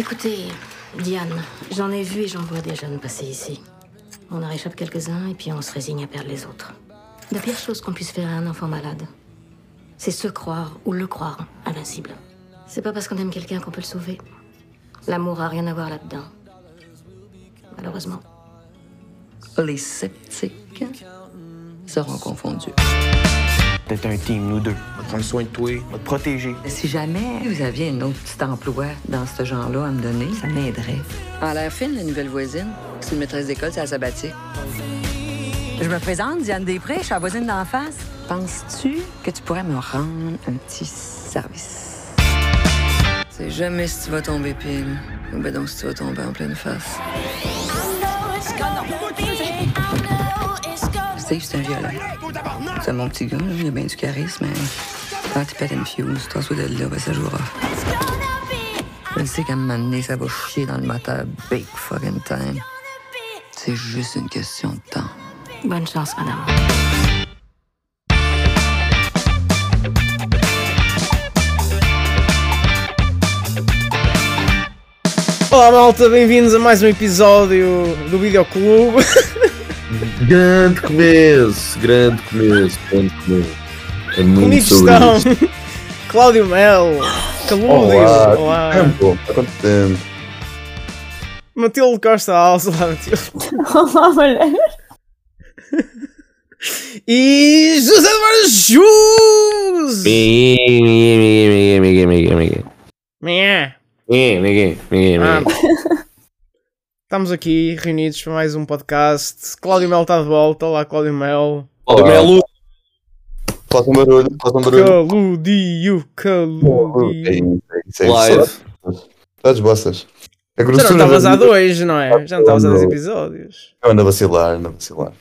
Écoutez, Diane, j'en ai vu et j'en vois des jeunes passer ici. On en réchappe quelques-uns et puis on se résigne à perdre les autres. La pire chose qu'on puisse faire à un enfant malade, c'est se croire ou le croire invincible. C'est pas parce qu'on aime quelqu'un qu'on peut le sauver. L'amour a rien à voir là-dedans. Malheureusement. Les sceptiques seront confondus. Peut-être un team, nous deux. On va prendre soin de toi, on va te protéger. Si jamais vous aviez un autre petit emploi dans ce genre-là à me donner, ça m'aiderait. En l'air fine, la nouvelle voisine. C'est une maîtresse d'école, c'est la sabbatique. Je me présente, Diane Després, je suis la voisine d'en face. Penses-tu que tu pourrais me rendre un petit service? C'est jamais si tu vas tomber pile. Ou ben donc si tu vas tomber en pleine face. Steve, c'est un violent. C'est mon petit gars, là, il a bien du charisme, mais quand il pète une fuse, toi, de là, ben ça jouera. Je sais qu'à un moment donné, ça va chier dans le moteur big fucking time. C'est juste une question de temps. Bonne chance, madame. Olá malta, bem-vindos a mais um episódio do Videoclube. Grande começo, grande começo, grande começo. É muito estão. Cláudio Mel, Calúdio, Olá, olá, tempo, há quanto tempo? Matilde Costa Alves, olá Matilde. Olá, mulher. E José Eduardo Jus! Miguel, Miguel, Miguel, Miguel. Miguel, Miguel, Miguel, Ah, Miguel. Estamos aqui reunidos para mais um podcast. Cláudio Mel está de volta, olá Cláudio Mel. Olá, Melo. Faça um barulho, faça um barulho. Caludio, É Caludio. isso, é isso, é isso. Live. Todas bossas. A Já não grossura estavas da há vida- dois, não é? Já não estavas há dois episódios. Eu ando a vacilar, ando a vacilar.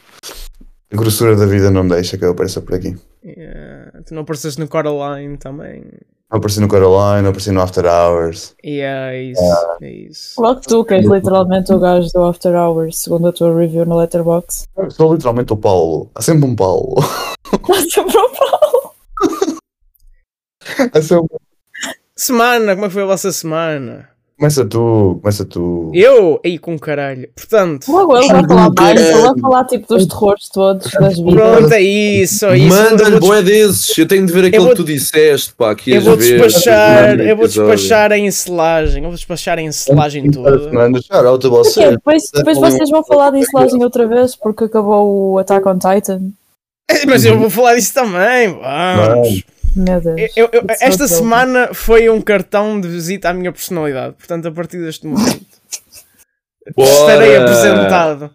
A grossura da vida não deixa que eu apareça por aqui. Yeah. Tu não apareceste no Coraline também. Não apareci no Caroline, não apareci no After Hours. Yeah, é isso, é isso. Logo tu, que és literalmente o gajo do After Hours, segundo a tua review no Letterboxd. Eu sou literalmente o Paulo. Há sempre um Paulo. Sempre o Paulo. Há sempre... Semana, como é que foi a vossa semana? Começa tu, começa tu. Eu? Aí com caralho. Portanto, Logo ele vai falar mais, ele vai caralho. falar tipo dos terrores todos, das vidas. pronto, é isso. é isso. Manda-lhe eu vou, boé desses. Eu tenho de ver aquele vou- que tu disseste, pá. Que eu vou ver. despachar, eu vou despachar a encelagem. Eu vou despachar a encelagem toda. Manda shout out a Porquê? você. Depois, depois vocês vão falar de insulagem outra vez porque acabou o Attack on Titan. Mas eu vou falar disso também. Vamos. Meu Deus. Eu- eu- esta so dope. semana foi um cartão de visita à minha personalidade. Portanto, a partir deste momento estarei apresentado.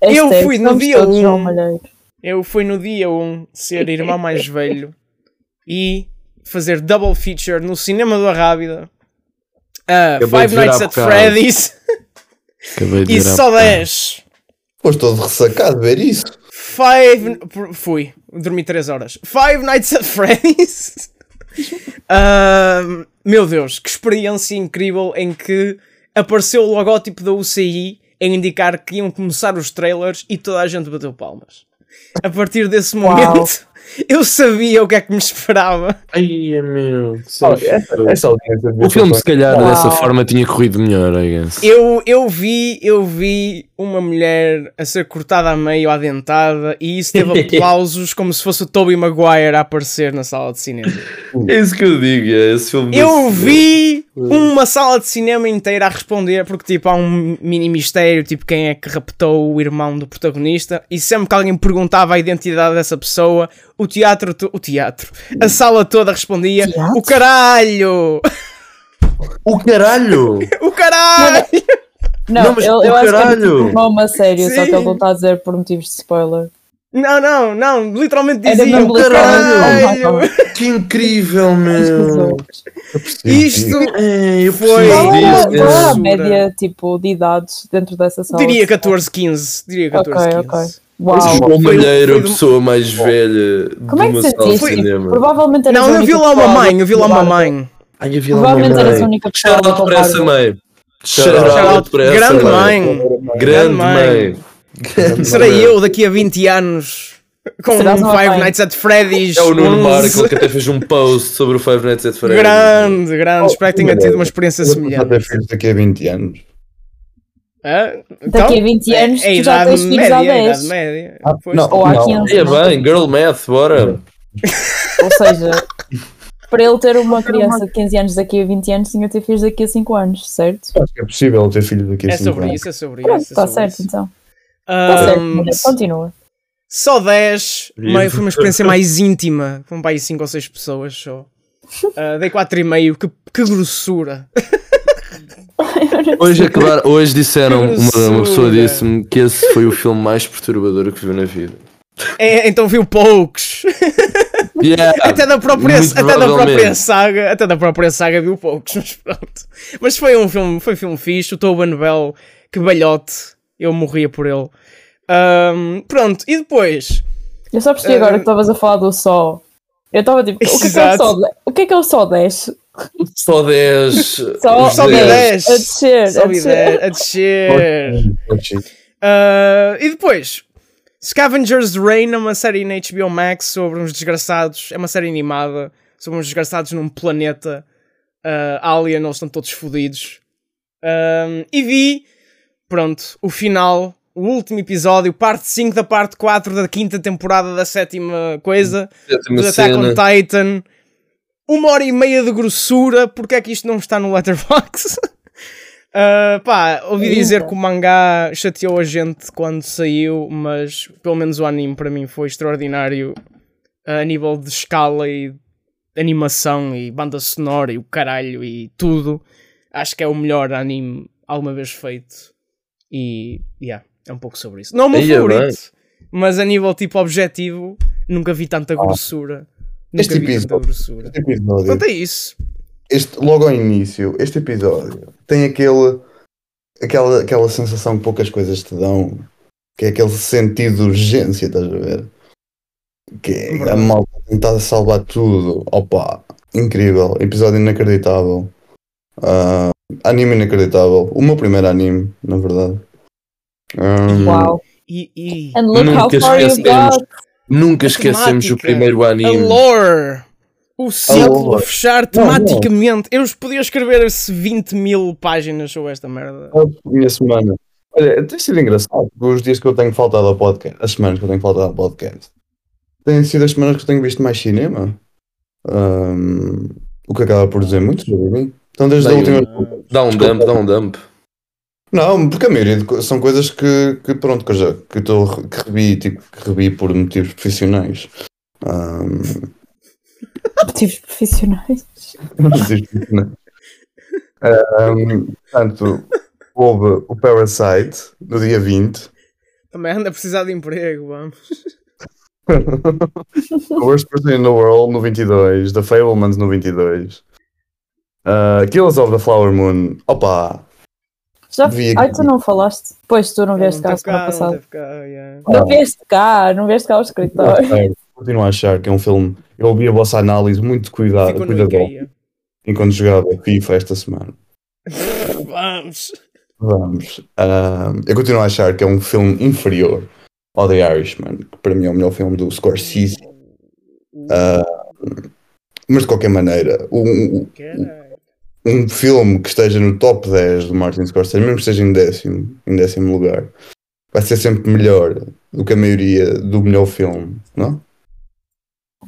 eu Hashtag, fui no dia todos um. João Malheiro. Eu fui no dia 1 ser irmão mais velho e fazer double feature no cinema do Arrábida. Uh, Five Nights at. Freddy's e só bocado. 10. Foste todo ressacado ver isso. Five. Fui, dormi 3 horas. Five Nights at Freddy's. Ahm, meu Deus, que experiência incrível em que apareceu o logótipo da UCI a indicar que iam começar os trailers e toda a gente bateu palmas. A partir desse momento, eu sabia o que é que me esperava. Ai, é meu. Essa, essa audiência O filme, se calhar, Uau. dessa forma tinha corrido melhor, I guess. Eu, eu vi, eu vi uma mulher a ser cortada a meio à dentada e isso teve aplausos como se fosse o Tobey Maguire a aparecer na sala de cinema. É isso que eu digo, é esse filme. Eu desse- vi uma sala de cinema inteira a responder porque tipo há um mini mistério, tipo quem é que raptou o irmão do protagonista e sempre que alguém perguntava a identidade dessa pessoa, o teatro, o teatro, a sala toda respondia Teatro? o caralho, O caralho! o caralho. Não, Não, mas eu, o eu acho que é uma a sério, só Sim. que ele não está a dizer por motivos de spoiler. Não, não, não, literalmente Era dizia mesmo caralho. Que incrível, meu! Isto É, Foi- era, era a Censura. média tipo, de idades dentro dessa sala? diria 14, 15, diria 14, Ok, 15. ok. Esse Uau. João Malheiro, a pessoa mais velha de Como é que uma sala de sentiste? Cinema. Provavelmente eras Não, a eu única vi lá uma pessoa mãe, eu vi lá uma a mãe. Ai, eu vi lá uma Provavelmente eras a mãe. única pessoa Shout out para essa mãe. Shout out para essa grande mãe. mãe. Grande mãe. Serei eu daqui a 20 anos Com Serás uma Five. Nights at Freddy's. É o Nuno 11. Marco que até fez um post sobre o Five Nights at Freddy's. Grande, grande. Espero que tenha tido uma experiência Eu vou ter semelhante. filhos daqui a 20 anos. Hã? Daqui a 20 é- anos é, tu já idade tens filhos há média, é 10. idade média. Ah, Pois. não. Ou há 15. É não? bem, girl math, bora. Ou seja, para ele ter uma criança de 15 anos daqui a 20 anos, tinha ter filhos daqui a 5 anos, certo? Acho que é possível ter filhos daqui a É 5 sobre anos. isso, é sobre isso. é está sobre certo isso. então. Está certo, Mulher, continua. Só 10, Livre. meio, foi uma experiência mais íntima. Foram para aí 5 ou 6 pessoas só. Ah, dei 4,5, que, que grossura. Hoje, acabar, hoje disseram, uma, uma pessoa disse-me que esse foi o filme mais perturbador que viu na vida. É, então viu poucos. Yeah, Até da própria, até da própria saga, até da própria saga viu poucos, mas pronto. Mas foi um filme, foi um filme fixe, o Tobin Bell, que balhote, eu morria por ele. Ahm, pronto, e depois, Eu só percebi agora que estavas a falar do Sol. Eu estava tipo, o que, é que é. Sol? O que é que é o Sol 10? Só 10. Só, dez. 10. A descer, a sobe descer. 10, a descer. Pode ser. Ah, e depois, Scavengers Reign é uma série na HBO Max sobre uns desgraçados, é uma série animada sobre uns desgraçados num planeta ah, alien, eles estão todos fodidos. E vi, pronto, o final, o último episódio, parte 5 da parte 4 da quinta temporada da sétima coisa, Sétima do Attack on. Titan. Uma hora e meia de grossura, porque é que isto não está no Letterboxd? Uh, pá, ouvi dizer que o mangá chateou a gente quando saiu, mas pelo menos o anime para mim foi extraordinário a nível de escala e animação e banda sonora e o caralho e tudo. Acho que é o melhor anime alguma vez feito. E, yeah, é um pouco sobre isso. Não é o meu Aí é favorito, mas a nível tipo objetivo, nunca vi tanta grossura. Nunca Este vi tanta episódio- grossura. Este episódio, Quanto a isso, este, logo ao início, este episódio tem aquele, aquela, aquela sensação que poucas coisas te dão, que é aquele sentido de urgência, estás a ver? Que é a malta tentar salvar tudo. Opa, incrível, episódio inacreditável. Ah, anime inacreditável. O meu primeiro anime, na verdade. Um, Uau. e, e And look how Nunca esquecemos. Nunca esquecemos o primeiro a anime. lore, o ciclo a fechar Não, não. tematicamente. Eu podia escrever 20 mil páginas sobre esta merda. a minha semana. Olha, tem sido engraçado, porque os dias que eu tenho faltado ao podcast, as semanas que eu tenho faltado ao podcast, têm sido as semanas que eu tenho visto mais cinema. Ahm, o que acaba por dizer muito sobre mim. Então, desde a Dá última. Dá um dump, dá um dump. Não, porque a maioria de são coisas que, que pronto, que eu já que, eu tô, que revi, tipo, que revi por motivos profissionais. Ahm, Motivos profissionais. motivos profissionais. Ahm, portanto, houve o Parasite no dia 20. Também anda a precisar de emprego, vamos. The Worst Person in the World no 22, The Fablemans no 22, uh, Killers of the Flower Moon, opa, Já... Vi. Ai, tu não falaste? Pois, tu não vieste cá a semana não passada. yeah. Não vieste cá, não vieste cá ao escritório. continuo a achar que é um filme. Eu ouvi a vossa análise muito cuidado, cuidadosa IKEA. enquanto jogava FIFA esta semana. Vamos. Vamos. ah, eu continuo a achar que é um filme inferior ao The Irishman, que para mim é o melhor filme do Scorsese. Ah, mas de qualquer maneira, o. um filme que esteja no top 10 do Martin Scorsese, mesmo que esteja em décimo, em décimo lugar, vai ser sempre melhor do que a maioria do melhor filme, não?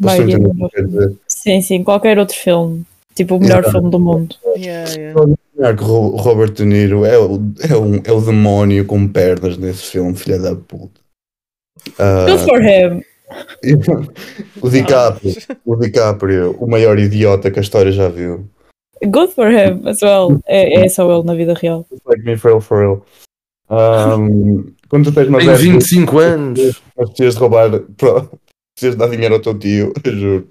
Dizer? Sim, sim, qualquer outro filme. Tipo, o melhor Exato. filme do mundo. Yeah, yeah. Imaginar que Robert De Niro é o, é, um, é o demónio com pernas nesse filme, filha da puta. Ah, Good for him. o DiCaprio, o DiCaprio, o maior idiota que a história já viu. Good for him as well. É, é só ele na vida real. Like me for real, for real. Um, quando tu tens uma Tenho dessas- 25 anos. Mas precisas de roubar, precisas de dar dinheiro ao teu tio, juro.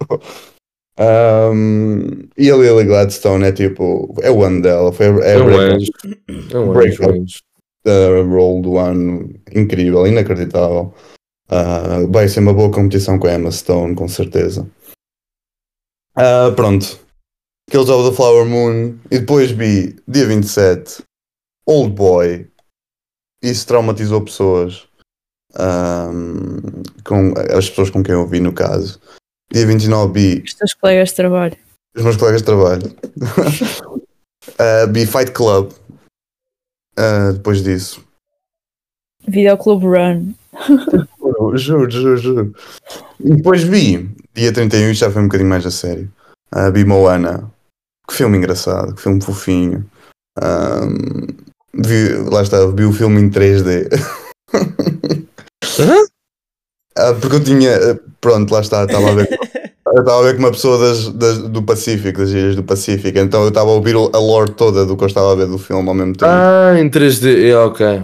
Um, e a Lily Gladstone é tipo, é o ano dela, foi a, é um break-. É Break anjo. anjo. a role do ano, incrível, inacreditável. Uh, vai ser uma boa competição com a Emma Stone, com certeza. Uh, pronto, Kills of the Flower Moon, e depois vi, dia 27, Old Boy. Isso traumatizou pessoas. ahm, com as pessoas com quem eu vi no caso. Dia 29 vi Os teus colegas de trabalho. os meus colegas de trabalho. uh, vi Fight Club. Ah, depois disso. Videoclube Run. Juro, juro, juro. E depois vi, dia 31, isto já foi um bocadinho mais a sério. Uh, vi Moana. Que filme engraçado, que filme fofinho. Ahm, vi, lá está, vi o filme em 3D. Ah, porque eu tinha, eh, pronto, lá está, estava a ver, eu estava a ver com uma pessoa das, das- do Pacífico, das ilhas do Pacífico, então eu estava a ouvir a lore toda do que eu estava a ver do filme ao mesmo tempo. Ah, em 3D. É, ok.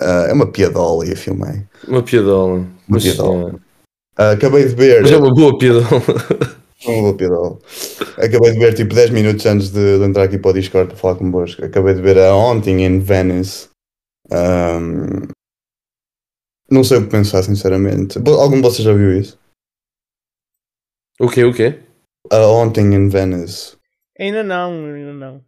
Ah, é uma piadola e a filmei. Uma piadola. Uma Mas, piadola. é. Ah, acabei de ver. Mas é uma boa piadola. Não vou. Acabei de ver tipo 10 minutos antes de, de entrar aqui para o Discord para falar convosco. Acabei de ver a Haunting in Venice. Ahm, não sei o que pensar, sinceramente. Algum de vocês já viu isso? O quê, o quê? A Haunting in Venice. Ainda não, ainda não.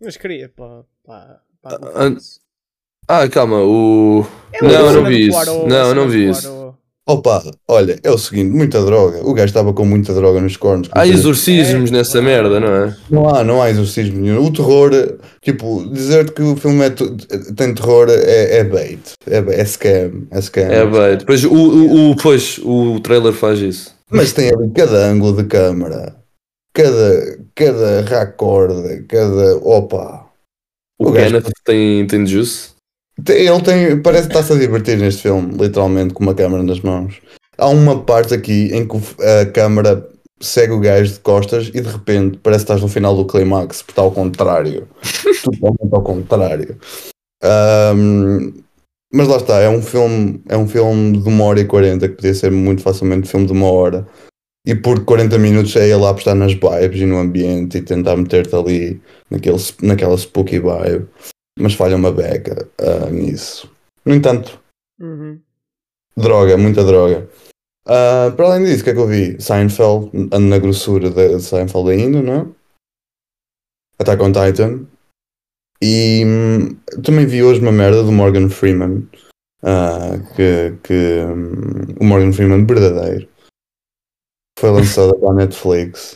Mas queria para. para, para Ah, Ah, calma, o. É Não, não vi isso. Não, cena não vi isso. Opa, olha, é o seguinte, muita droga. O gajo estava com muita droga nos cornos. Há exorcismos nessa merda, não é? Não há, não há exorcismo nenhum. O terror, tipo, dizer que o filme é tem terror é, é bait. É, é scam. É scam. É bem. Depois o, o, o, pois, o trailer faz isso. Mas tem ali cada ângulo de câmara, cada, cada raccord, cada. Opa! O, O gajo- Kenneth tem, tem juice. Ele tem. Parece que está-se a divertir neste filme, literalmente, com uma câmara nas mãos. Há uma parte aqui em que a câmara segue o gajo de costas e de repente parece que estás no final do climax, porque está ao contrário. Totalmente ao contrário. Ahm, mas lá está, é um filme, é um filme de uma hora e quarenta que podia ser muito facilmente um filme de uma hora. E por 40 minutos é ele a apostar nas vibes e no ambiente e tentar meter-te ali naquele, naquela spooky vibe. Mas falha uma beca ah, nisso. No entanto, Uhum. droga, muita droga. Ah, para além disso, o que é que eu vi? Seinfeld, ando na grossura de Seinfeld ainda, não é? Attack on Titan. E hum, também vi hoje uma merda do Morgan Freeman. ah, que, que hum, o Morgan Freeman verdadeiro foi lançada para a Netflix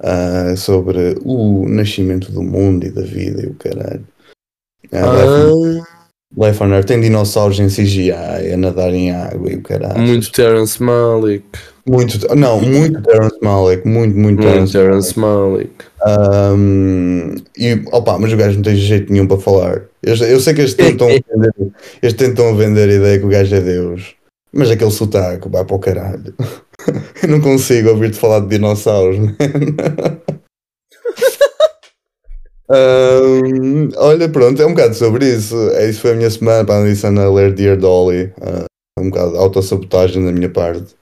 ah, sobre o nascimento do mundo e da vida e o caralho. Ah, Life, on, Earth tem dinossauros em CGI a nadar em água e o caralho. Muito Terrence Malick. Muito, não, muito Terrence Malick, muito, muito Muito Terrence Terrence Malick. Um, e, opa, mas o gajo não tem jeito nenhum para falar. Eu, eu sei que eles tentam, vender, eles tentam vender a ideia que o gajo é Deus, mas aquele sotaque vai para o caralho. Eu não consigo ouvir-te falar de dinossauros, man. Um, olha, pronto, é um bocado sobre isso. É, isso foi a minha semana para analisar a ler Dear Dolly. Uh, um bocado de autossabotagem da minha parte.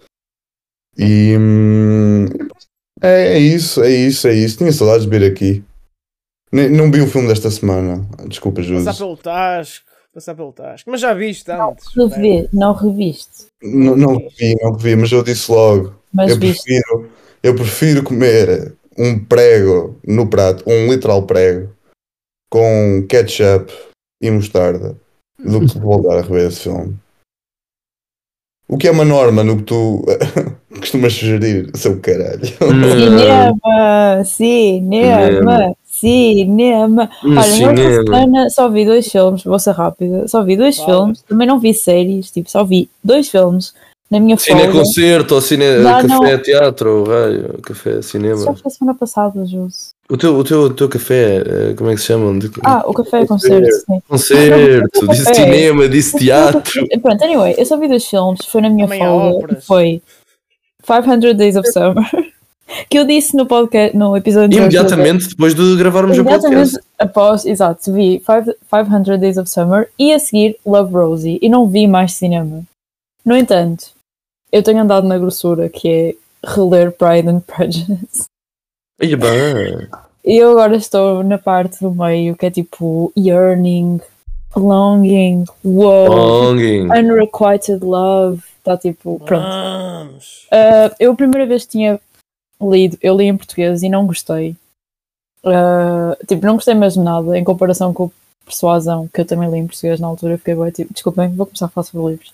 E hum, é, é isso, é isso, é isso. Tinha saudades de vir aqui. Nem- não vi o filme desta semana. Desculpa, Júlio. Passar pelo Tasco. Passar pelo Tasco. Mas já viste antes. Revi, não reviste. Não, não vi, não vi, mas eu disse logo. Mas eu viste. prefiro, eu prefiro comer um prego no prato, um literal prego, com ketchup e mostarda, do que voltar a rever esse filme. O que é uma norma no que tu costumas sugerir, seu caralho. Cinema! Cinema! Cinema! Olha, na outra cinema. semana só vi dois filmes, vou ser rápida. Só vi dois Fala. filmes, também não vi séries, tipo, só vi dois filmes na minha Cine folga. concerto, ou cine, Já café, não- teatro, raio, café, cinema. Só foi a semana passada, Jus. O teu, o teu, o teu café, eh, como é que se chama? Ah, o café é concerto, sim. Concerto, disse café. cinema, disse teatro. Pronto, anyway, eu só vi dois filmes, foi na minha Também folga, foi 500 Days of Summer, que eu disse no podcast, no episódio. Imediatamente depois de gravarmos o podcast. Após, exato, vi Five- 500 Days of Summer e a seguir Love Rosie e não vi mais cinema. No entanto, eu tenho andado na grossura que é reler Pride and Prejudice. Bem. E eu agora estou na parte do meio que é tipo yearning, longing, wow, Longing. unrequited love. Está tipo, pronto. Vamos. Uh, eu a primeira vez que tinha lido, eu li em português e não gostei. Uh, tipo, não gostei mesmo nada em comparação com Persuasão, que eu também li em português na altura. Fiquei bem, tipo, desculpem, vou começar a falar sobre livros.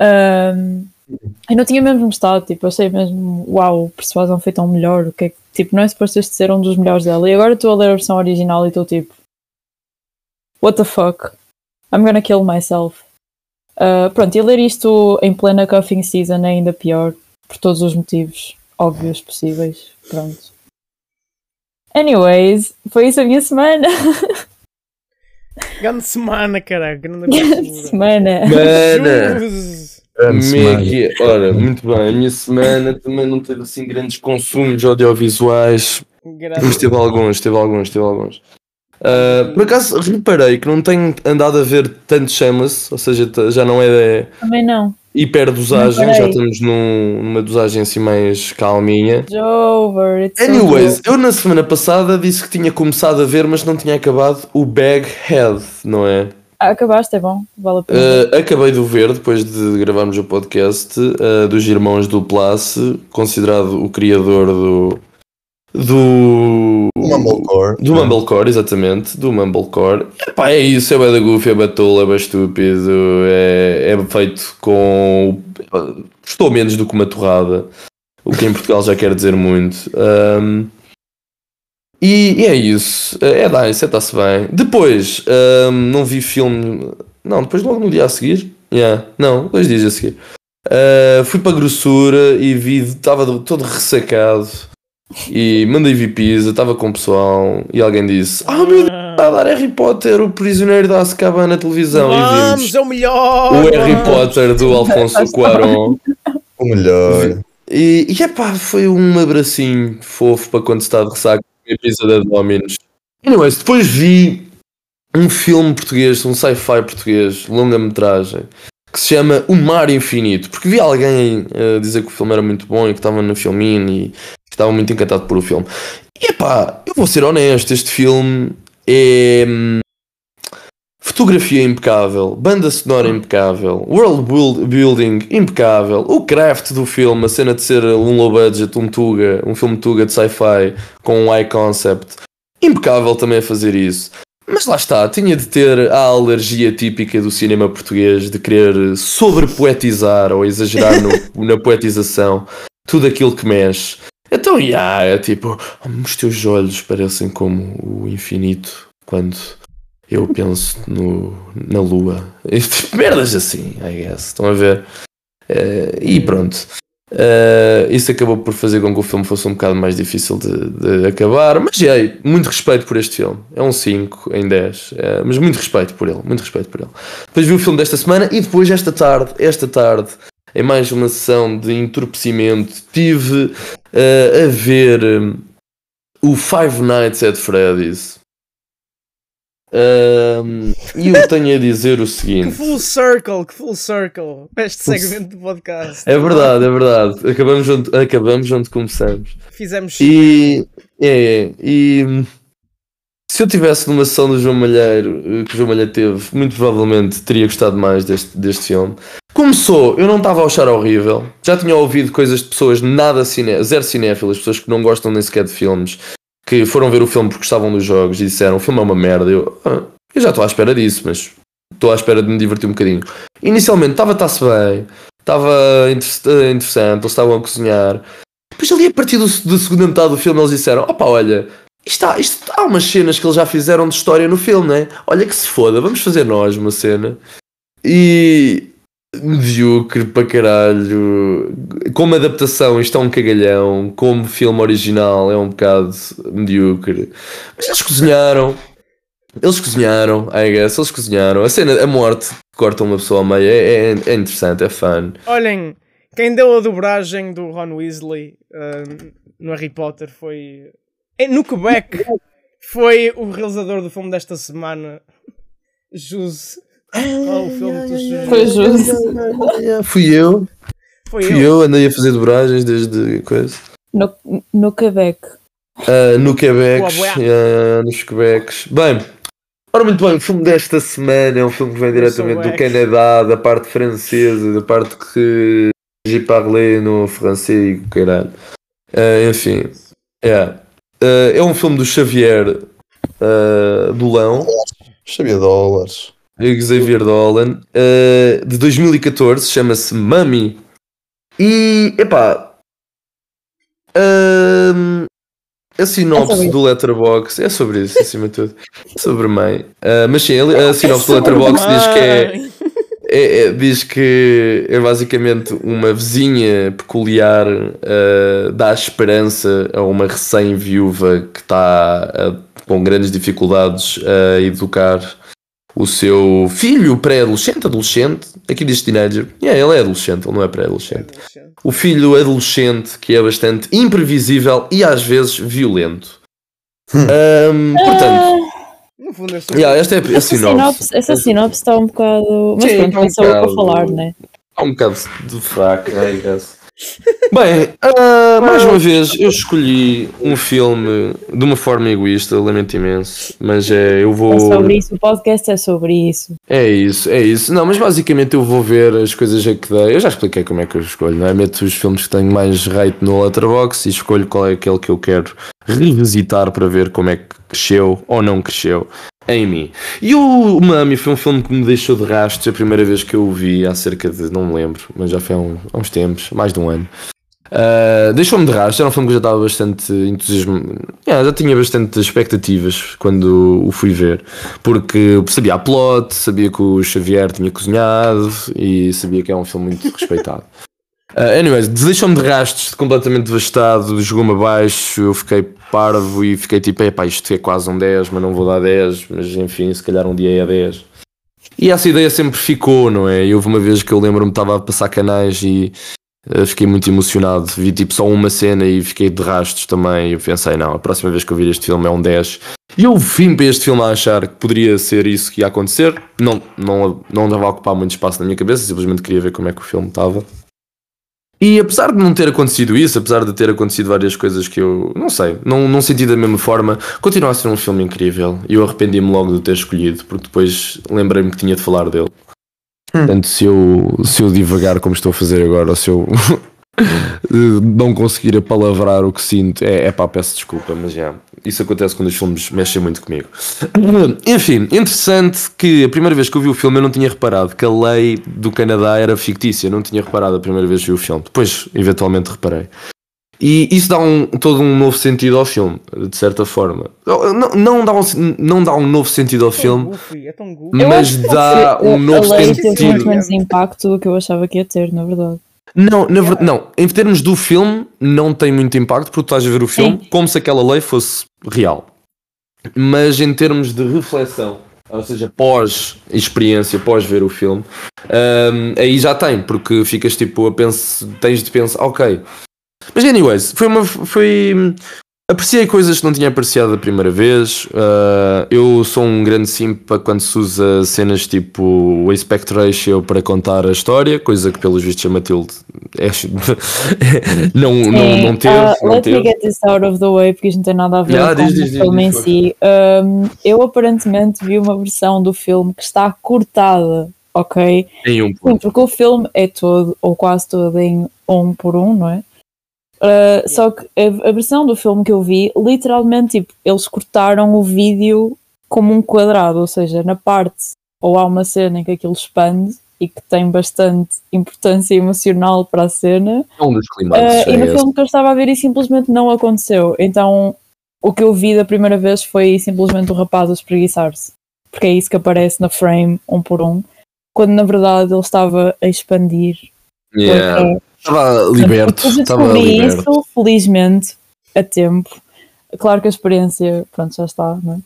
Um, eu não tinha mesmo gostado, tipo, achei mesmo, uau, persuasão foi tão melhor, o que é que, tipo, não é suposto este ser um dos melhores dela. E agora estou a ler a versão original e estou tipo, what the fuck, I'm gonna kill myself. Uh, pronto, e ler isto em plena cuffing season é ainda pior, por todos os motivos óbvios possíveis. Pronto. Anyways, foi isso a minha semana. Grande semana, caralho. Grande Grande semana. Mana! Jesus. Como é que é? Ora, muito bem. A minha semana também não teve assim grandes consumos audiovisuais. Grande- Mas teve alguns, teve alguns, teve alguns. Ah, por acaso reparei que não tenho andado a ver tanto Shameless, ou seja, já não é Também não. hiperdosagem, já estamos num- numa dosagem assim mais calminha. It's over. It's Anyways, eu na semana passada disse que tinha começado a ver, mas não tinha acabado o Baghead, não é? Ah, acabaste, é bom. Vale a pena. Uh, acabei de ver depois de gravarmos o podcast uh, dos irmãos do Place, considerado o criador do. do. O Mumblecore. do Mumblecore, exatamente, do Mumblecore. Epá, é isso, é bem da goofy, é tolo, é bem estúpido, é, é feito com. Custou menos do que uma torrada, o que em Portugal já quer dizer muito. Um, e, e é isso, é nice, está-se bem. Depois, um, não vi filme. Não, depois logo no dia a seguir. Yeah, não, dois dias a seguir. Uh, fui para a grossura e vi, estava todo ressacado. E mandei vir pizza, estava com o pessoal e alguém disse: Ah, meu Deus, está a dar Harry Potter, o prisioneiro da Azkaban na televisão. e Vamos, vimos é o melhor! o Harry vamos. Potter do Alfonso Cuarón. O melhor. E, e epá, foi um abracinho fofo para quando se está de ressaca pizza da Dominos. Anyways, depois vi um filme português, um sci-fi português, longa-metragem, que se chama O Mar Infinito, porque vi alguém eh, dizer que o filme era muito bom e que estava no filminho e que estava muito encantado por o filme. E epá, eu vou ser honesto, este filme é. Hum, Fotografia impecável, banda sonora impecável, world build- building impecável, o craft do filme, a cena de ser um low budget, um Tuga, um filme Tuga de sci-fi com um high concept, impecável também a fazer isso. Mas lá está, tinha de ter a alergia típica do cinema português de querer sobrepoetizar ou exagerar no- na poetização tudo aquilo que mexe. Então, yeah, é tipo, os teus olhos parecem como o infinito quando eu penso no, na lua. Tipo, Merdas assim, I guess. Estão a ver? Eh, e pronto. Eh, isso acabou por fazer com que o filme fosse um bocado mais difícil de, de acabar. Mas é, muito respeito por este filme. É um 5 em 10. eh, mas muito respeito por ele. Muito respeito por ele. Depois vi o filme desta semana e depois esta tarde, esta tarde, em mais uma sessão de entorpecimento, tive eh, a ver hum, o Five Nights at Freddy's. Hum, E eu tenho a dizer o Que seguinte: full circle, que full circle. Este segmento do podcast. é verdade, é verdade. Acabamos onde, acabamos onde começamos. Fizemos. E, é, e hum, se eu tivesse numa sessão do João Malheiro eh, que o João Malheiro teve, muito provavelmente teria gostado mais deste, deste filme. Começou, eu não estava a achar horrível. Já tinha ouvido coisas de pessoas nada ciné, zero cinéfilas, pessoas que não gostam nem sequer de filmes, que foram ver o filme porque gostavam dos jogos e disseram o filme é uma merda. Eu, "Ah, eu já estou à espera disso, mas estou à espera de me divertir um bocadinho. Inicialmente estava está-se bem, estava eh, interessante, eles estavam a cozinhar. Depois ali a partir do, da segunda metade do filme eles disseram, opa olha, isto há, isto há umas cenas que eles já fizeram de história no filme, né? Olha que se foda, vamos fazer nós uma cena. E medíocre para caralho. Como adaptação, isto é um cagalhão. Como filme original, é um bocado medíocre. Mas eles cozinharam. Eles cozinharam, I guess, eles cozinharam. A cena, a morte corta uma pessoa ao meio é, é, é interessante, é fun. Olhem, quem deu a dobragem do Ron Weasley ah, no Harry Potter foi. É, no Quebec foi o realizador do filme desta semana, Jus. Oh, o filme do. Foi justo. Fui eu, Foi fui eu. eu, andei a fazer dobragens desde coisa. No, no Quebec. Ah, no Quebec, ah, nos Quebecs. Bem, ora muito bem, o filme desta semana é um filme que vem diretamente do. Canadá, da parte francesa, da parte que j'ai parlé no francês e caralho. Ah, enfim, é. Ah, é um filme do Xavier ah, Dolão. Sabia dólares. Xavier Dolan, uh, de 2014, chama-se Mummy. E, epá, uh, a sinopse É do Letterboxd é sobre isso, acima de tudo. É sobre mãe. Uh, mas sim, a, a sinopse do Letterboxd diz que é, é- é- diz que é basicamente uma vizinha peculiar uh, dá esperança a uma recém-viúva que está uh, com grandes dificuldades a educar o seu filho pré-adolescente, adolescente, aqui diz teenager, yeah, ele é adolescente, ele não é pré-adolescente. O filho adolescente que é bastante imprevisível e às vezes violento. Um, portanto, No fundo é sobre yeah, esta é a Essa sinopse. sinopse, essa sinopse está um bocado. Mas Sim, pronto, está um sou eu para falar, né? Há um bocado de fraco, I guess. Bem, ah, mais uma vez eu escolhi um filme de uma forma egoísta, lamento imenso, mas é, eu vou. É sobre isso, o podcast é sobre isso. É isso, é isso. Não, mas basicamente eu vou ver as coisas a que dei. Eu já expliquei como é que eu escolho, não é? Meto os filmes que tenho mais rate no Letterboxd e escolho qual é aquele que eu quero revisitar para ver como é que cresceu ou não cresceu em mim. E o Mami foi um filme que me deixou de rastros a primeira vez que eu o vi, há cerca de, não me lembro, mas já foi há, um- há uns tempos, mais de um ano. Uh, Deixou-me de rastro, era um filme que eu já estava bastante entusiasmado, Yeah, já tinha bastante expectativas quando o fui ver, porque sabia a plot, sabia que o Xavier tinha cozinhado e sabia que é um filme muito respeitado. Uh, anyways, deixou-me de rastros, completamente devastado, jogou-me abaixo, eu fiquei parvo e fiquei tipo, epá, isto é quase um 10, mas não vou dar 10, mas enfim, se calhar um dia é 10. E essa ideia sempre ficou, não é? E houve uma vez que eu lembro-me estava a passar canais e uh, fiquei muito emocionado. Vi tipo só uma cena e fiquei de rastros também. E eu pensei, não, a próxima vez que eu vir este filme é um 10. E eu vim para este filme a achar que poderia ser isso que ia acontecer. Não, não, não andava a ocupar muito espaço na minha cabeça, simplesmente queria ver como é que o filme estava. E apesar de não ter acontecido isso, apesar de ter acontecido várias coisas que eu não sei, não, não senti da mesma forma, continua a ser um filme incrível. E eu arrependi-me logo de ter escolhido, porque depois lembrei-me que tinha de falar dele. Portanto, se eu, se eu divagar como estou a fazer agora, ou se eu não conseguir apalavrar o que sinto, é, é pá, peço desculpa, mas já. Isso acontece quando os filmes mexem muito comigo. Enfim, interessante que a primeira vez que eu vi o filme eu não tinha reparado que a lei do Canadá era fictícia, não tinha reparado a primeira vez que vi o filme. Depois, eventualmente, reparei. E isso dá um, todo um novo sentido ao filme, de certa forma. Não, não, dá, um, não dá um novo sentido ao filme, goofy, é tão goofy. Eu mas acho que dá a- um novo a lei teve sentido. muito menos impacto do que eu achava que ia ter, na verdade. Não, na não, em termos do filme, não tem muito impacto porque tu estás a ver o filme como se aquela lei fosse real. Mas em termos de reflexão, ou seja, pós-experiência, pós ver o filme, hum, aí já tem, porque ficas tipo a pensar, tens de pensar, ok. Mas anyways, foi uma. Foi, apreciei coisas que não tinha apreciado a primeira vez. Uh, eu sou um grande simpa quando se usa cenas tipo o aspect ratio para contar a história, coisa que pelos vistos a Matilde é, não, não, não teve. Ah, não let teve. me get this out of the way, porque isto não tem nada a ver Yeah, com diz, o diz, filme em si. Um, eu aparentemente vi uma versão do filme que está cortada, ok? Em um Sim, ponto. porque o filme é todo, ou quase todo, em um por um, não é? Uh, Só que a, a versão do filme que eu vi, literalmente, tipo, eles cortaram o vídeo como um quadrado, ou seja, na parte, ou há uma cena em que aquilo expande e que tem bastante importância emocional para a cena, É um dos climates. Uh, e é no esse. filme que eu estava a ver isso simplesmente não aconteceu. Então o que eu vi da primeira vez foi simplesmente o rapaz a espreguiçar-se. Porque é isso que aparece na frame, um por um. Quando na verdade ele estava a expandir. Yeah. Estava liberto. Eu Estava descobri liberto. isso, felizmente, a tempo. Claro que a experiência, pronto, já está, não é?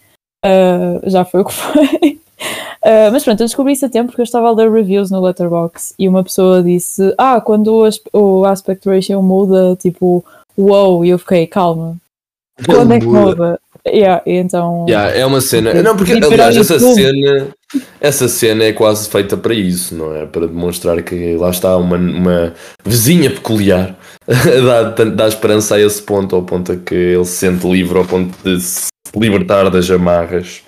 Uh, já foi o que foi. Uh, mas pronto, eu descobri isso a tempo porque eu estava a ler reviews no Letterboxd e uma pessoa disse: Ah, quando o aspect ratio muda, tipo, wow, e eu fiquei, calma, quando é que muda? Yeah, então. Yeah, é uma cena. Não, porque aliás, essa cena, essa cena é quase feita para isso, não é? Para demonstrar que lá está uma, uma vizinha peculiar dá, dá esperança a esse ponto, ao ponto a que ele se sente livre, ao ponto de se libertar das amarras.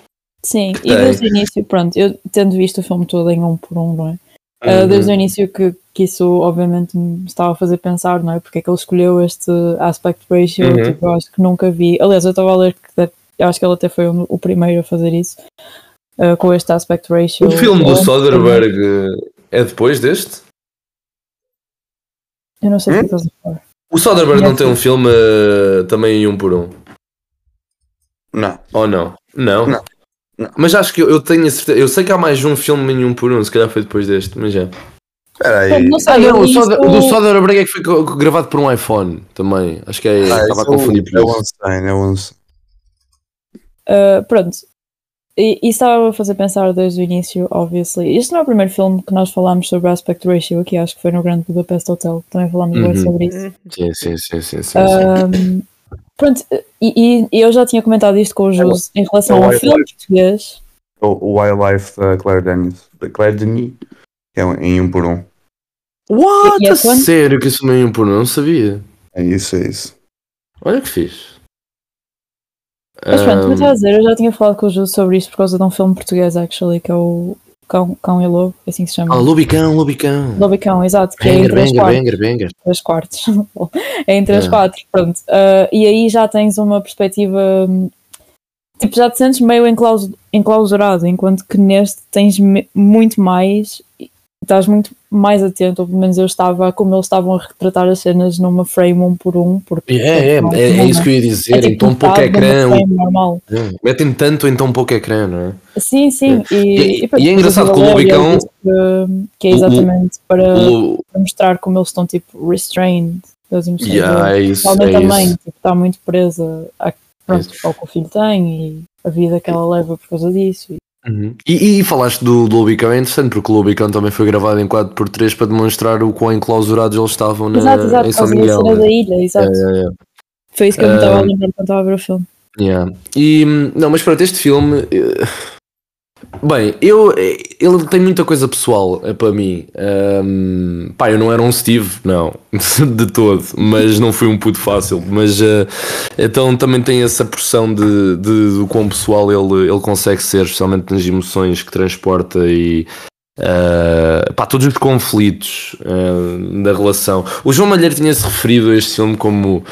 Sim, e desde o início, pronto, eu tendo visto o filme todo em um por um, não é? Uh, Uhum. desde o início que, que isso obviamente me estava a fazer pensar, não é? Porque é que ele escolheu este aspect ratio, Uhum. tipo, eu acho que nunca vi. Aliás, eu estava a ler que eu acho que ele até foi o, o primeiro a fazer isso. uh, com este aspect ratio. O filme do Eu- Soderbergh é depois deste? Eu não sei o que estás a falar. O Soderbergh não tem um filme eh, também em um por um? Não. Ou não? Não? Não. Não. Mas acho que eu, eu tenho a certeza. Eu sei que há mais um filme em um por um, se calhar foi depois deste, mas já. Espera aí. Não sei, Ah, não, o, isso- do Soderbergh é que foi gravado por um iPhone também. Acho que é. Ah, estava a confundir por é o isso. Einstein, é o Einstein. Uh, pronto. E e estava a fazer pensar desde o início, obviously. Este não é o primeiro filme que nós falámos sobre aspect ratio aqui, acho que foi no Grande Budapest Hotel. Também falámos Uhum. sobre isso. Sim, sim, sim, sim, sim, sim. Um, pronto, e, e eu já tinha comentado isto com o Jus em relação é ao filme português. O, o Wildlife da Claire Denis. Da Claire Denis. que É um- em um por um. What? É sério que isso não é em um por um? Não sabia. É isso, é isso. Olha que fixe. Mas pronto, Ahm, estava a dizer, eu já tinha falado com o Jus sobre isto por causa de um filme português, actually, que é o Cão, Cão e Lobo, é assim se chama. Ah, Lobicão, Lobicão. Lobo e Cão, exato, que é em Banger, três banger, quartos. banger, banger. três quartos. é em três É. quartos, pronto. Ah, e aí já tens uma perspectiva. hum, Tipo, já te sentes meio enclaus- enclausurado, enquanto que neste tens muito mais. Estás muito mais atento, ou pelo menos eu estava, como eles estavam a retratar as cenas numa frame um por um. Porque É, é, não- é, é não- isso que eu ia dizer. tipo em tão pouco de uma ecrã. frame normal. É, Metem tanto em tão pouco ecrã, não é? Sim, sim. E, E- pronto, e é engraçado que o Lobicão- disse que, é o- o- exatamente para, O- para mostrar como eles estão tipo restrained das emoções. Yeah, é isso, é mãe isso. tipo, está muito presa a, pronto, ao que o filho tem e a vida que ela leva por causa disso. E- Uhum. E, e falaste do, do Lobicão, é interessante porque o Lobicão também foi gravado em 4x3 para demonstrar o quão enclausurados eles estavam na, exato, exato, em São Miguel. cena né? da ilha, exato. É, é, é. Foi isso que eu me estava a lembrar quando estava a ver o filme. Yeah. E, hum, não, mas pronto, este filme. Eh, Bem, eu, eh, ele tem muita coisa pessoal é para mim. Hum, pá, eu não era um Steve, não, de todo, mas não fui um puto fácil. Mas eh, então também tem essa porção de, de, do quão pessoal ele, ele consegue ser, especialmente nas emoções que transporta e. eh, pá, todos os conflitos eh, da relação. O João Malheiro tinha-se referido a este filme como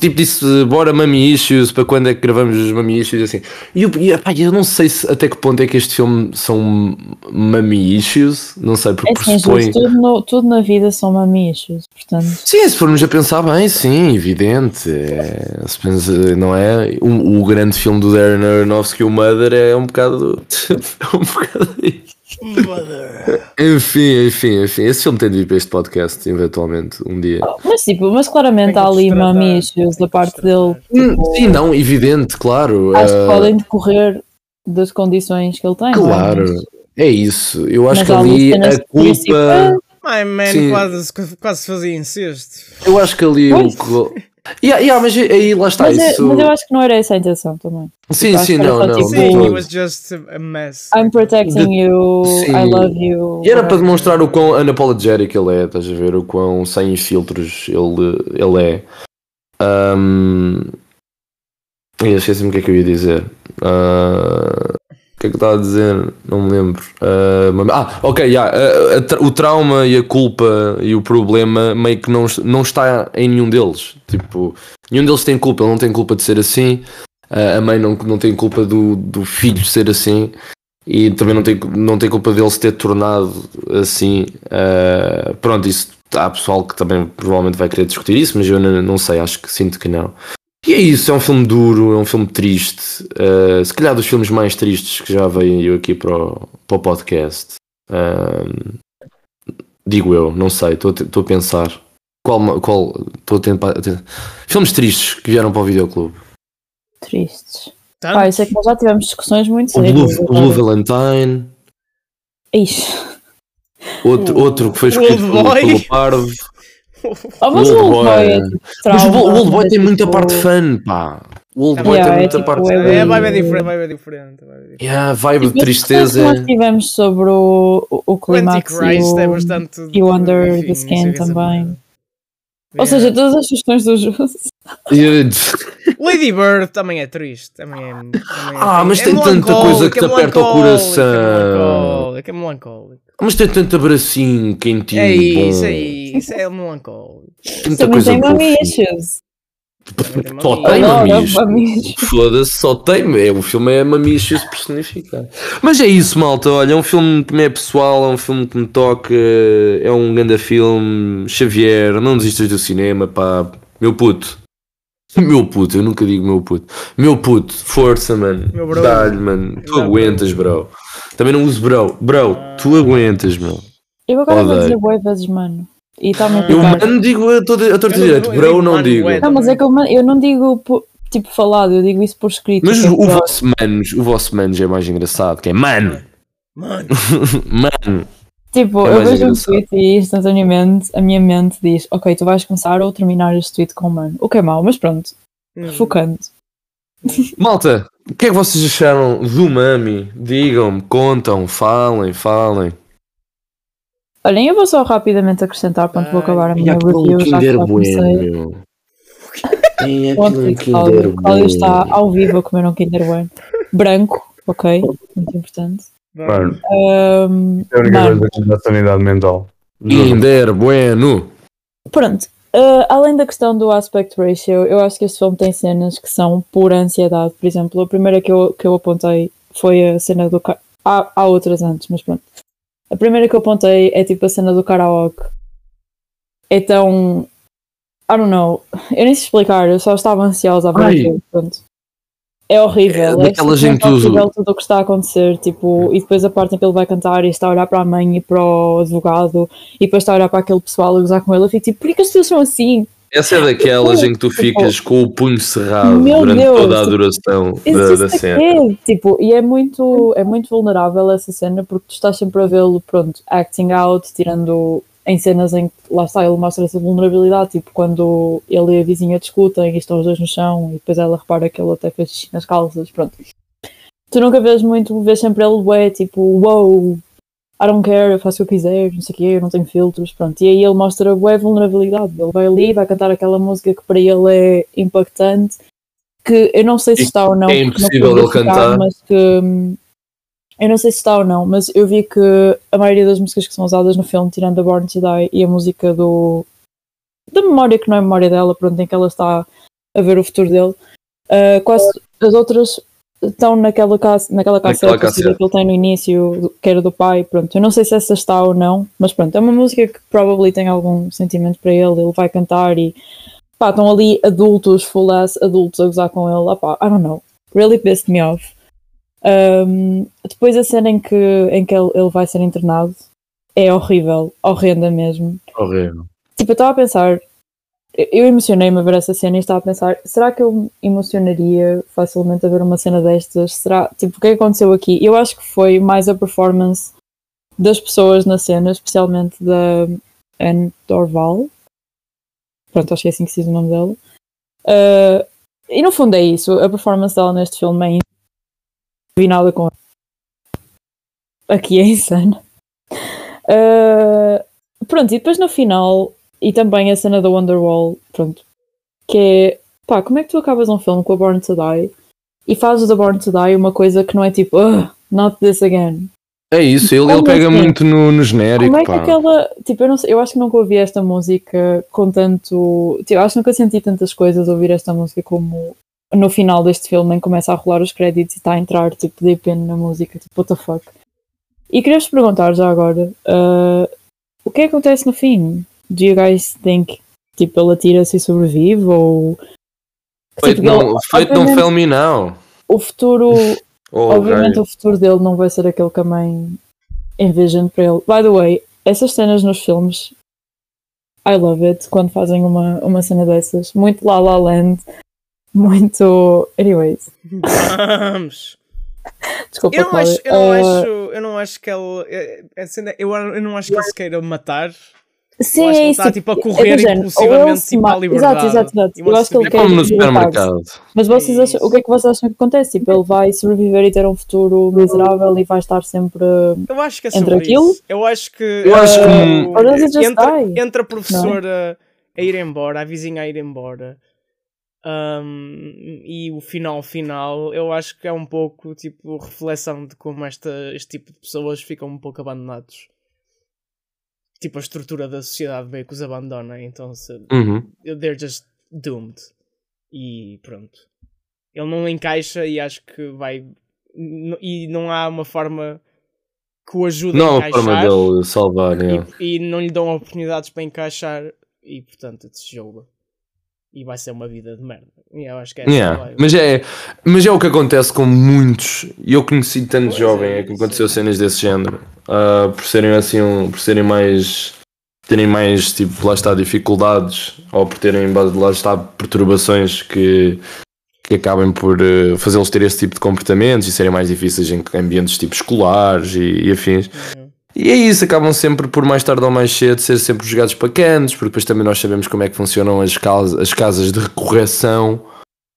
tipo disse, bora Mami Issues, para quando é que gravamos os Mami Issues assim. E eu, e, pá, eu não sei se, até que ponto é que este filme são Mami Issues, não sei, porque É assim, pressupõe. Tudo, no- tudo na vida são mamichos, portanto. Sim, se formos a pensar bem, sim, evidente. É, se pensa, não é? O, o grande filme do Darren Aronofsky, o Mother, é um bocado. é um bocado. Enfim, enfim, enfim. Esse filme tem de vir para este podcast, eventualmente, um dia. Mas tipo, mas claramente há ali mamichos da parte dele. Hum, tipo, Sim, não, evidente, claro. Acho que ah, podem decorrer das condições que ele tem. é? Claro, Mas- é isso. Eu acho mas que ali a culpa. My man Sim. quase, quase fazia incesto. Eu acho que ali o. Yeah, yeah, mas aí lá está Mas, é- isso. mas eu acho que não era essa a intenção também. Sim, acho sim, não, não. tipo- de Sim, it was just a mess. I'm protecting you, Sim. I love you. E era para demonstrar o quão unapologetic ele é, estás a ver? O quão sem filtros ele, ele é. Um... Eu esqueci-me o que é que eu ia dizer. O que é que estava a dizer? Não me lembro. Mas- ah, ok, yeah, ah, o trauma e a culpa e o problema meio que não, não está em nenhum deles. Tipo, nenhum deles tem culpa, ele não tem culpa de ser assim. Ah, a mãe não, não tem culpa do, do filho ser assim e também não tem, não tem culpa dele se ter tornado assim. Ah, pronto, isso há pessoal que também provavelmente vai querer discutir isso, mas eu não, não sei, acho que sinto que não. E é isso, é um filme duro, é um filme triste. Ah, se calhar dos filmes mais tristes que já veio aqui para o, para o podcast. Ah, digo eu, não sei, estou a pensar. Qual, qual estou a tentar. a tentar- Filmes tristes que vieram para o videoclube. Tristes. Tanto. Pá, isso é que nós já tivemos discussões muito sérias. o Blue Valentine. Ixi. Outro, outro que foi O escrito Old pelo, pelo Parvo. Oh, mas O Old Boy. Boy é tipo Mas o, Old Boy é tem muita tipo- parte fun, pá. O Old Boy Yeah, tem é muita tipo, parte é fun. É, bem- vai ver diferente, vai ver diferente. Vai ver diferente. Yeah, vibe de tristeza. que nós tivemos sobre o, o, o O climax e Antichrist o, é bastante. e o Under enfim, the Skin que também. Ou seja, todas as sugestões do Jus. Lady Bird também é triste. Também é, também é Ah, mas é tem tanta coisa que te melancólico, é aperta o melancólico, coração. É melancólico, é melancólico. Mas tem tanto abracinho quentinho. É isso, bom. é isso, é melancólico. Tanta Também coisa tem. Também Só tem mamilos. Foda-se, só tem. É, o filme é mamilos personificado. Mas é isso, malta. Olha, é um filme que me é pessoal, é um filme que me toca. É um grande filme. Xavier, não desistas do cinema, pá. Meu puto. Meu puto, eu nunca digo meu puto. Meu puto, força, mano. Meu bro. Dá-lhe, mano. Tu aguentas, bro. Também não uso bro. Bro, tu aguentas, meu. Eu agora vou Odeio. dizer boas vezes, mano. E a Eu, mano, digo a toda a torta direito. Bro, digo não mano, digo. ué. Não, mas é que eu, man- eu não digo po- tipo falado, eu digo isso por escrito. Mas porque o eu- vosso manos, o vosso manos é mais engraçado, que é mano. Mano, mano. Tipo, É eu mais vejo um engraçado. tweet e instantaneamente a minha mente diz: Ok, tu vais começar ou terminar este tweet com mano. O que é mau, mas pronto, hum, focando. Malta, o que é que vocês acharam do Mami? Digam-me, contam, falem, falem. Olhem, eu vou só rapidamente acrescentar, pronto, vou acabar a minha review, já que já comecei. meu. Tem Pronto, Cláudio, Cláudio está ao vivo a comer um Kinder Bueno. Branco, ok, muito importante. Mano, Ahm, é a única mano, coisa que dá sanidade mental. Kinder Bueno. Pronto, uh, além da questão do aspect ratio, eu acho que este filme tem cenas que são pura ansiedade. Por exemplo, a primeira que eu, que eu apontei foi a cena do. ca- Há, há outras antes, mas pronto. A primeira que eu apontei é tipo a cena do karaoke. É tão. I don't know. Eu nem sei explicar, eu só estava ansiosa a ver aquilo. Pronto. É horrível. É É, daquelas em simplesmente que tu- horrível tudo o que está a acontecer. Tipo, e depois a parte em que ele vai cantar e está a olhar para a mãe e para o advogado e depois está a olhar para aquele pessoal a gozar com ele. Eu fico tipo, por que as pessoas são assim? Essa é daquelas em que tu ficas com o punho cerrado Meu durante Deus. toda a duração da, da é cena. é. Tipo, e é muito, é muito vulnerável essa cena porque tu estás sempre a vê-lo, pronto, acting out, tirando em cenas em que lá está, ele mostra essa vulnerabilidade, tipo quando ele e a vizinha discutem e estão os dois no chão e depois ela repara que ele até fez xixi nas calças, pronto. Tu nunca vês muito, vês sempre ele, ué, tipo, wow, I don't care, eu faço o que eu quiser, não sei o quê, eu não tenho filtros, pronto. E aí ele mostra, ué, vulnerabilidade. Ele vai ali, vai cantar aquela música que para ele é impactante, que eu não sei se está ou não. é não impossível ele cantar. Mas que, hum, eu não sei se está ou não, mas eu vi que a maioria das músicas que são usadas no filme, tirando a Born to Die e a música do da memória que não é memória dela, pronto, em que ela está a ver o futuro dele, ah, quase as outras estão naquela, cas naquela seja, cassete. que ele tem no início, que era do pai, pronto. Eu não sei se essa está ou não, mas pronto, é uma música que provavelmente tem algum sentimento para ele, ele vai cantar e pá, estão ali adultos, full ass adultos a gozar com ele, ah, pá, I don't know, really pissed me off. Um, depois a cena em que, em que ele, ele vai ser internado é horrível, horrenda mesmo. Horrível. Tipo, eu estava a pensar, eu- emocionei-me a ver essa cena e estava a pensar, será que eu me emocionaria facilmente a ver uma cena destas? Será, tipo, o que é que aconteceu aqui? Eu acho que foi mais a performance das pessoas na cena, especialmente da Anne Dorval. Pronto, acho que é assim que se diz o nome dela. Uh, e no fundo é isso, a performance dela neste filme é vi nada com aqui é insano. Uh, pronto, e depois no final, e também a cena da Wonderwall, pronto, que é pá, como é que tu acabas um filme com a Born to Die e fazes da Born to Die uma coisa que não é tipo, "Ugh, not this again. É isso, ele, ele Como pega assim? muito no, no genérico. Como é que pá. aquela. Tipo, eu, não sei, eu acho que nunca ouvi esta música com tanto. Tipo, eu acho que nunca senti tantas coisas a ouvir esta música como no final deste filme, em começa a rolar os créditos e está a entrar tipo deep in na música, tipo, what the fuck. E queria-vos perguntar já agora: uh, o que é que acontece no fim? Do you guys think tipo, ele atira-se e sobrevive? Ou. Feito Tipo, não, feito não obviamente, fail me now. O futuro Oh, Obviamente o futuro dele não vai ser aquele que a mãe envisioned para ele. By the way, essas cenas nos filmes, I love it, quando fazem uma, uma cena dessas. Muito La La Land, muito... Anyways, Vamos! desculpa, Eu não, Cláudia. acho, eu, não Uh, acho, eu não acho que ele. é- é cena- Eu, eu não acho que ele se queira matar. Sim, eu acho que é ele isso. está tipo a é correr ou impulsivamente ele se tipo, à mata- liberdade. Exato, exato, exato. Eu acho que ele É quer como no libertar-se. supermercado. Mas vocês É acham, o que é que vocês acham que acontece? Tipo, ele vai sobreviver e ter um futuro miserável e vai estar sempre... Eu acho que é Entre aquilo? isso. Eu acho que. Eu acho que- uh, die? entra a professora a ir embora, a vizinha a ir embora. Um, e o final final, eu acho que é um pouco tipo reflexão de como esta, este tipo de pessoas ficam um pouco abandonados. Tipo, a estrutura da sociedade meio que os abandona, então se, Uhum. they're just doomed. E pronto. Ele não encaixa e acho que vai. E não há uma forma que o ajude Não a encaixar. forma dele salvar, e, e não lhe dão oportunidades para encaixar e portanto se joga. E vai ser uma vida de merda. E eu acho que é Yeah. Mas, é, mas é o que acontece com muitos. E eu conheci tanto Pois jovem é, é que aconteceu cenas desse género. Ah, por serem assim, um- por serem mais. terem mais, tipo, lá está, dificuldades. Ou por terem, lá está, perturbações que. que acabem por eh, fazê-los ter esse tipo de comportamentos e serem mais difíceis em ambientes tipo escolares e, e afins. Uhum. E é isso, acabam sempre por mais tarde ou mais cedo ser sempre jogados para cantos, porque depois também nós sabemos como é que funcionam as, casas, as casas de recorreção,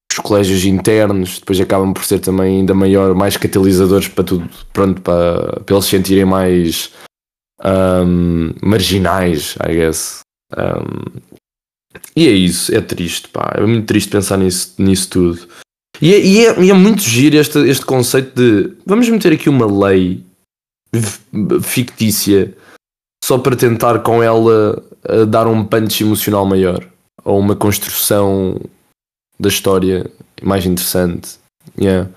os colégios internos, depois acabam por ser também ainda maior, mais catalisadores para tudo, pronto, para, para eles se sentirem mais ahm, marginais, I guess. Ahm, e é isso, é triste, pá, é muito triste pensar nisso, nisso tudo. E é, e é, e é muito giro este, este conceito de vamos meter aqui uma lei fictícia só para tentar com ela eh, dar um punch emocional maior ou uma construção da história mais interessante. Yeah.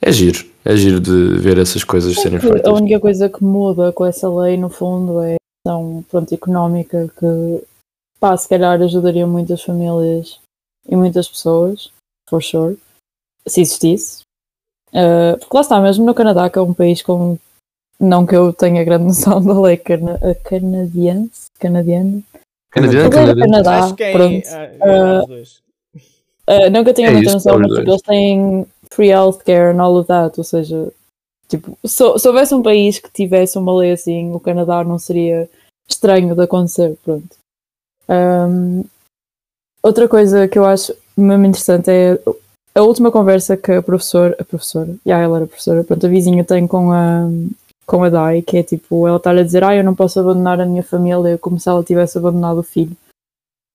É giro, é giro de ver essas coisas serem Que feitas. A única coisa que muda com essa lei, no fundo, é a questão pronto, económica que, pá, se calhar ajudaria muitas famílias e muitas pessoas, for sure, se existisse. Uh, porque lá está, mesmo no Canadá, que é um país com. Não que eu tenha grande noção da lei cana a canadiense, canadiana. Canadiano, A lei do canadiano. Canadá, Acho que é. pronto. é dois. Uh, não que eu tenha É muita noção, os mas tipo, eles têm free healthcare and all of that, ou seja, tipo, se, se houvesse um país que tivesse uma lei assim, o Canadá não seria estranho de acontecer, pronto. Um, outra coisa que eu acho mesmo interessante é a última conversa que a professora, a professora, já ela era professora, pronto, a vizinha tem com a, com a Dai, que é tipo, ela está a dizer, ah, eu não posso abandonar a minha família como se ela tivesse abandonado o filho.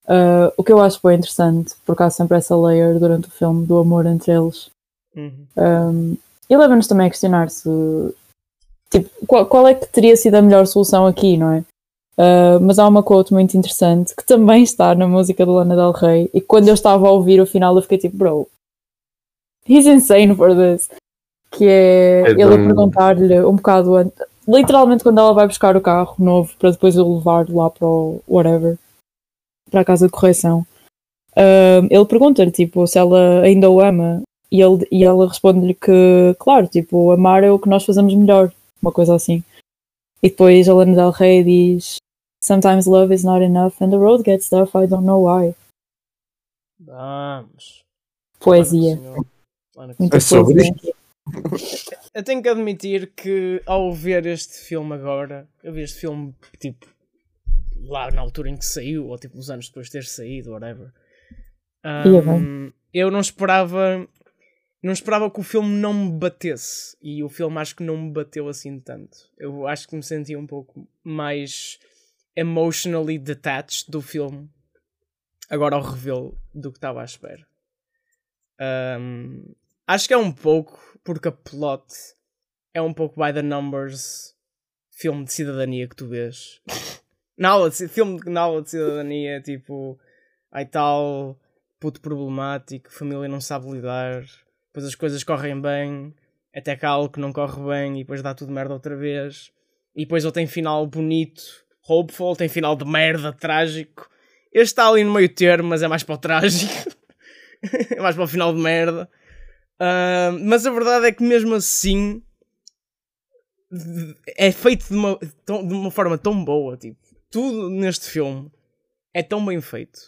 Uh, o que eu acho bem interessante, porque há sempre essa layer durante o filme do amor entre eles. Uhum. Um, e leva-nos também a questionar se tipo, qual, qual é que teria sido a melhor solução aqui, não é? Uh, mas há uma quote muito interessante que também está na música de Lana Del Rey e quando eu estava a ouvir o final eu fiquei tipo, bro, he's insane for this. Que é, É ele a perguntar-lhe um bocado antes, literalmente quando ela vai buscar o carro novo para depois eu levar lá para o whatever, para a casa de correção. Uh, ele pergunta-lhe tipo, se ela ainda o ama e, ele, e ela responde-lhe que, claro, tipo, amar é o que nós fazemos melhor, uma coisa assim. E depois a Lana Del Rey diz: Sometimes love is not enough and the road gets tough, I don't know why. Vamos. Poesia. Claro que Muita É sobre poesia. Eu tenho que admitir que ao ver este filme agora, eu vi este filme tipo lá na altura em que saiu, ou tipo uns anos depois de ter saído, whatever. Ia Ahm, eu não esperava não esperava que o filme não me batesse e o filme acho que não me bateu assim tanto. Eu acho que me senti um pouco mais emotionally detached do filme agora ao revê-lo do que estava à espera. Ahm, acho que é um pouco porque a plot é um pouco by the numbers filme de cidadania que tu vês. na aula de, filme de- na aula de cidadania, tipo, ai tal, puto problemático, família não sabe lidar, depois as coisas correm bem, até que há algo que não corre bem e depois dá tudo merda outra vez. E depois ele tem final bonito, hopeful, tem final de merda, trágico. Este está ali no meio termo, mas é mais para o trágico. é mais para o final de merda. Ah, mas a verdade é que mesmo assim é feito de uma, de uma forma tão boa. Tipo, tudo neste filme é tão bem feito.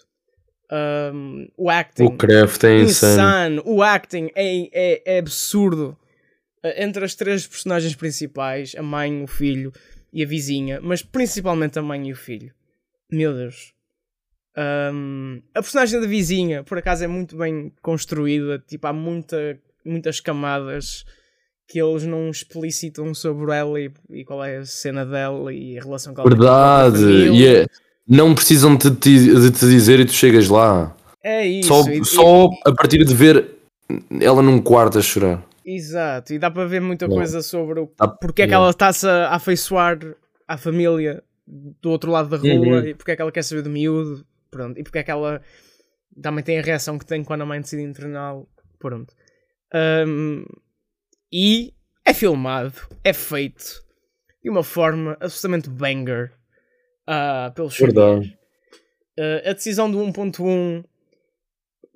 Um, o acting O craft é insano. insano. O acting é, é, é absurdo. Uh, Entre as três personagens principais, a mãe, o filho e a vizinha, mas principalmente a mãe e o filho. Meu Deus. Um, a personagem da vizinha, por acaso, é muito bem construída. Tipo, há muita, muitas camadas que eles não explicitam sobre ela e, e qual é a cena dela e a relação com ela. tem Verdade. E é- não precisam de te, de te dizer e tu chegas lá. É isso. Só, e- só a partir de ver ela num quarto a chorar. Exato, e dá para ver muita coisa sobre o, porque é que yeah. ela está-se a afeiçoar à família do outro lado da rua Uhum. e porque é que ela quer saber do miúdo, pronto, e porque é que ela também tem a reação que tem quando a mãe decide interná-lo. Pronto. Um, e é filmado, é feito de uma forma absolutamente banger uh, pelos Verdade. Uh, a decisão do 1.1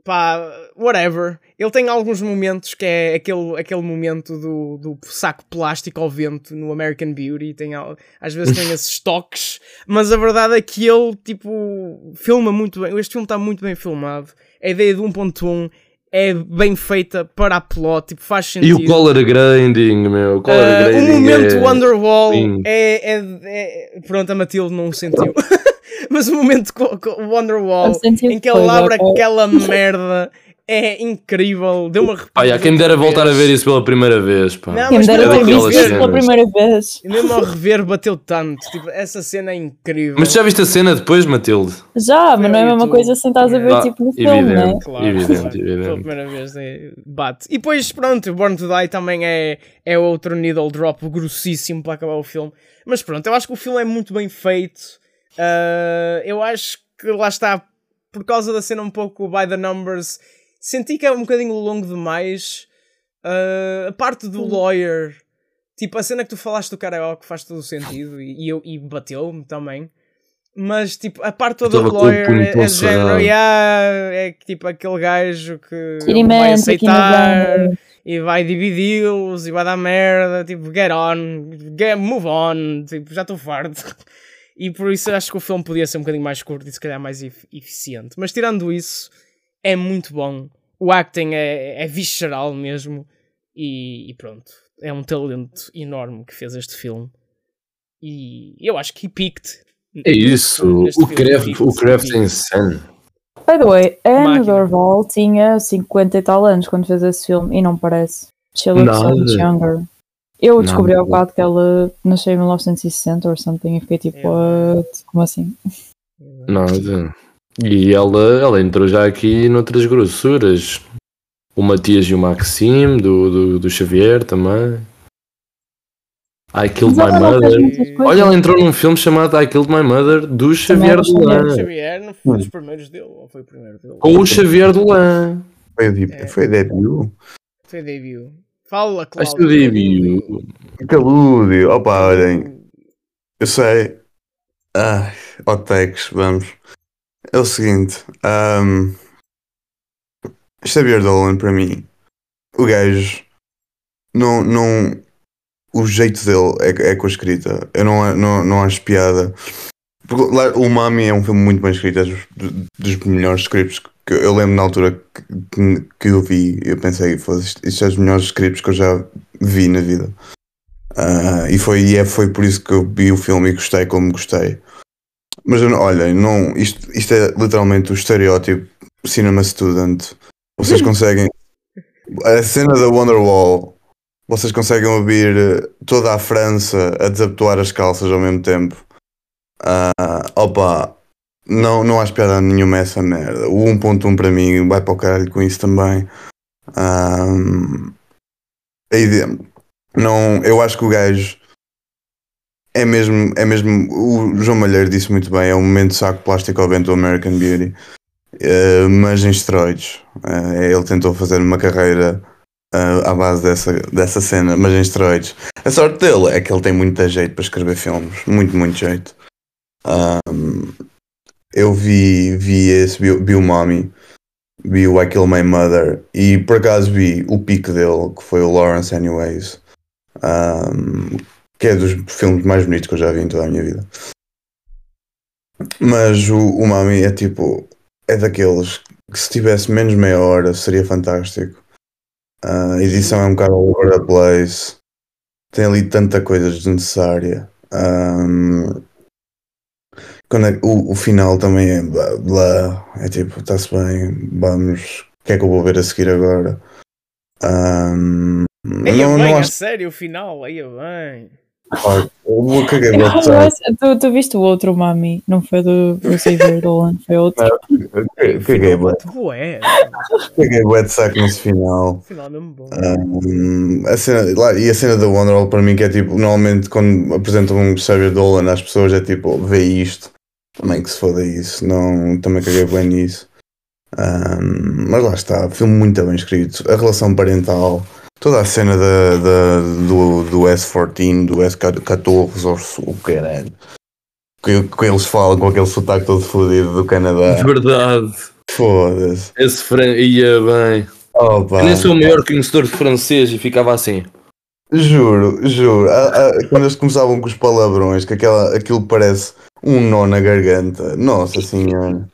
pá, whatever. Ele tem alguns momentos que é aquele, aquele momento do, do saco plástico ao vento no American Beauty. Tem, às vezes tem esses toques, mas a verdade é que ele, tipo, filma muito bem. Este filme está muito bem filmado. A ideia do 1.1 é bem feita para a plot, tipo, faz sentido. E o color grading, meu. O color uh, grading. O momento é... Wonderwall é, é, é, Pronto, a Matilde não sentiu. Mas o momento com, com o Wonderwall em que ele abre aquela merda é incrível. Deu uma Pá, já, quem me dera voltar a ver isso pela primeira vez. Pá. Não, Quem me dera ter visto isso pela primeira vez. e mesmo ao rever bateu tanto. Tipo, essa cena é incrível. Mas tu já viste a cena depois, Matilde? Já, mas não é a mesma coisa assim estás a ver Ah, tipo no filme, né? evidente. Claro, Evidente, claro. evidente. Pela primeira vez é, bate. E depois, pronto, o Born to Die também é, é outro needle drop grossíssimo para acabar o filme. Mas pronto, eu acho que o filme é muito bem feito. Ah, eu acho que lá está, por causa da cena um pouco by the numbers, senti que é um bocadinho longo demais. Ah, a parte do lawyer, tipo, a cena que tu falaste do karaoke faz todo o sentido e, e, eu- e bateu-me também. Mas, tipo, a parte toda do lawyer é, é género, yeah, é tipo aquele gajo que vai aceitar e vai dividi-los e vai dar merda, tipo, get on, get, move on, tipo, já estou farto. E por isso acho que o filme podia ser um bocadinho mais curto e se calhar mais ef- eficiente. Mas tirando isso, é muito bom. O acting é, é visceral mesmo. E, e pronto, é um talento enorme que fez este filme. E eu acho que he peaked. É isso. O filme, Craft, peaked, o é insano. By the way, a Anne. Dorval tinha 50 e tal anos quando fez esse filme e não parece. She looks so Nada. much younger. Eu descobri ao bocado que ela nasceu em 1960 ou something e fiquei tipo, what? Como assim? Nada. E ela, ela entrou já aqui noutras grossuras. O Matias e o Maxime, do, do, do Xavier também. I Killed My Mother. Olha, ela entrou num filme chamado I Killed My Mother do Xavier do Xavier. Dolan. Xavier não foi dos primeiros dele, ou foi o primeiro dele? Com o Xavier Dolan. Foi, É. foi debut. Foi debut. Fala, Cláudio. Acho debut. Calúdio. Opa, olhem. Eu sei. Ai, hot takes, vamos. É o seguinte. Um, Xavier Dolan, para mim, o gajo, não, não, o jeito dele é, é com a escrita. Eu não, não, não acho piada. Porque lá, o Mami é um filme muito bem escrito, é dos, dos melhores scripts que eu lembro na altura que, que, que eu vi. Eu pensei, "Foda-se, isto isto é os melhores scripts que eu já vi na vida. Ah, e foi, e é, foi por isso que eu vi o filme e gostei como gostei. Mas olhem, não, isto, isto é literalmente o estereótipo cinema student. Vocês conseguem. A cena da Wonderwall, vocês conseguem ouvir eh, toda a França a desabotoar as calças ao mesmo tempo. Ah, opa, não, não acho piada nenhuma essa merda. O 1.1 para mim vai para o caralho com isso também. Ideia, não, eu acho que o gajo é mesmo, é mesmo. O João Malheiro disse muito bem: é um momento saco plástico ao vento do American Beauty, Eh, mas em esteroides. Eh, ele tentou fazer uma carreira eh, à base dessa, dessa cena, mas em esteroides. A sorte dele é que ele tem muito jeito para escrever filmes, muito, muito jeito. Ahm, eu vi, vi esse, vi, o Mommy, vi o I Kill My Mother e por acaso vi o pico dele, que foi o Lawrence Anyways, ahm, que é dos filmes mais bonitos que eu já vi em toda a minha vida. Mas o, o Mami é tipo, é daqueles que se tivesse menos meia hora seria fantástico. Ah, a edição é um bocado all over the place, tem ali tanta coisa desnecessária. Ahm, quando é- o, o final também é blá, blá, é tipo, está-se bem, vamos, o que é que eu vou ver a seguir agora? Ahm, Aí não, bem, não a acho sério, o final, aí bem. Eu caguei tu, tu viste o outro Mami? Não foi do, Xavier Dolan, foi outro. Caguei bué- caguei bué de saco nesse final. final é mesmo bom. Um, a cena, lá, e a cena da Wonderwall para mim que é tipo, normalmente quando apresentam um Xavier Dolan às pessoas é tipo, vê isto, também que se foda isso, não, também caguei bem nisso. Um, mas lá está, filme muito bem escrito. A relação parental, toda a cena da, da- do, do S14, do S14, ou o caralho. Que, que eles falam com aquele sotaque todo fodido do Canadá. Verdade. Foda-se. Esse fran... ia bem. Opa. Eu nem sou o maior conhecedor de francês e ficava assim. Juro, juro. A- a- quando eles começavam com os palavrões, que aquela, aquilo parece um nó na garganta. Nossa senhora.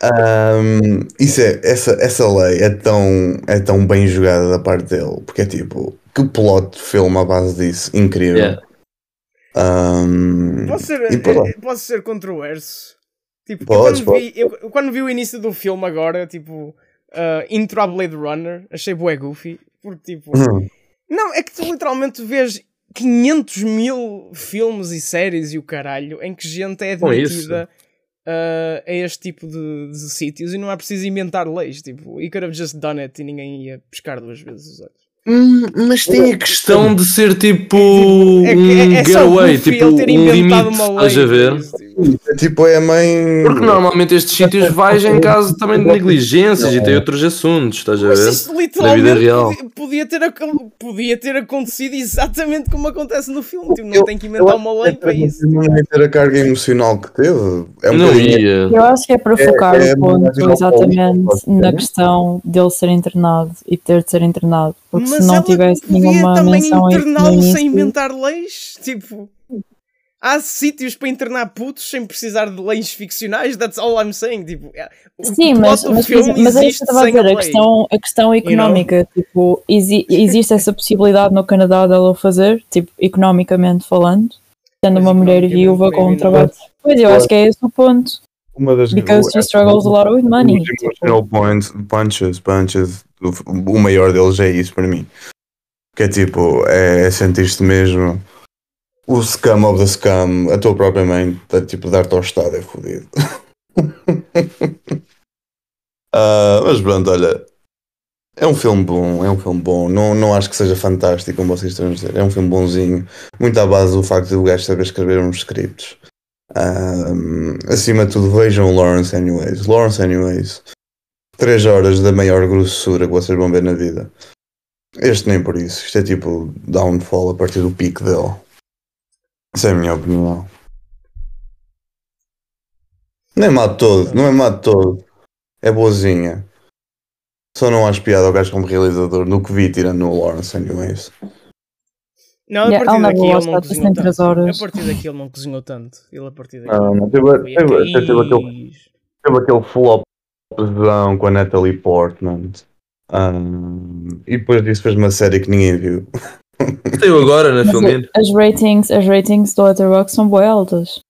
Ahm, isso é, essa, essa lei é tão, é tão bem jogada da parte dele, porque é tipo, que plot de filme à base disso, incrível. Yeah. Ahm, Posso ser, e pronto. eh, posso ser controverso? Tipo, Podes, eu, quando vi, eu, eu quando vi o início do filme agora, tipo, uh, intro a Blade Runner, achei bué goofy, porque tipo, Hum. Não, é que tu literalmente vês 500 mil filmes e séries e o caralho em que gente é admitida uh, a este tipo de, de sítios e não é preciso inventar leis, tipo, he could have just done it e ninguém ia pescar duas vezes os olhos. Hum, mas tem a questão de ser tipo É, um é, é só getaway, tipo ele ter um inventado limite, uma lei. estás a ver? para isso, tipo. É tipo, é a mãe. Porque normalmente estes sítios vais em caso também de negligências e tem outros assuntos, estás a Mas ver? isto Na vida literalmente real. podia, ter, podia ter acontecido exatamente como acontece no filme. Tipo, não Eu- tem que inventar uma lei para isso. Não ia ter a carga emocional que teve. É um Não bocadinho- ia. Eu acho que é para focar é o ponto exatamente na questão dele ser internado e ter de ser internado. Porque Mas se não ela tivesse podia nenhuma também menção a isso no interná-lo sem inventar leis. Tipo, há sítios para internar putos sem precisar de leis ficcionais. That's all I'm saying. Tipo, é- o Sim, mas, mas, filme mas é isso existe que eu estava a dizer, a lei. questão, a questão económica, tipo, exi- existe essa possibilidade no Canadá dela o fazer, tipo, economicamente falando, sendo Mas uma mulher viúva com um trabalho. Pois eu acho que é esse o ponto, Uma das because she struggles a lot with money. Tipo. emotional points, punches, punches, o, o maior deles é isso para mim. Que é tipo, é, é sentir-te mesmo o scam of the scam, a tua própria mãe, tá, tipo, dar-te ao estado é fodido. Ah, mas pronto, olha, é um filme bom, é um filme bom. Não, não acho que seja fantástico, como vocês estão a dizer. É um filme bonzinho, muito à base do facto de o gajo saber escrever uns scripts. Ahm, acima de tudo, vejam Lawrence Anyways. Lawrence Anyways. 3 horas da maior grossura que vocês vão ver na vida. Este nem por isso. Isto é tipo downfall a partir do pico dele. Essa é a minha opinião. Não é má de todo, não é má de todo. É boazinha. Só não acho piada ao gajo como realizador no que vi tirando no Lawrence Anyways. Não, a partir daqui não ele não cozinhou 63 tanto. horas. A partir daqui ele não cozinhou tanto. Ele a partir daqui. Ah, não, teve, teve, teve aquele, teve aquele flopzão com a Natalie Portman. Um, e depois disso fez uma série que ninguém viu. Saiu agora na Mas filme. as ratings, as ratings do Letterboxd são boas altas.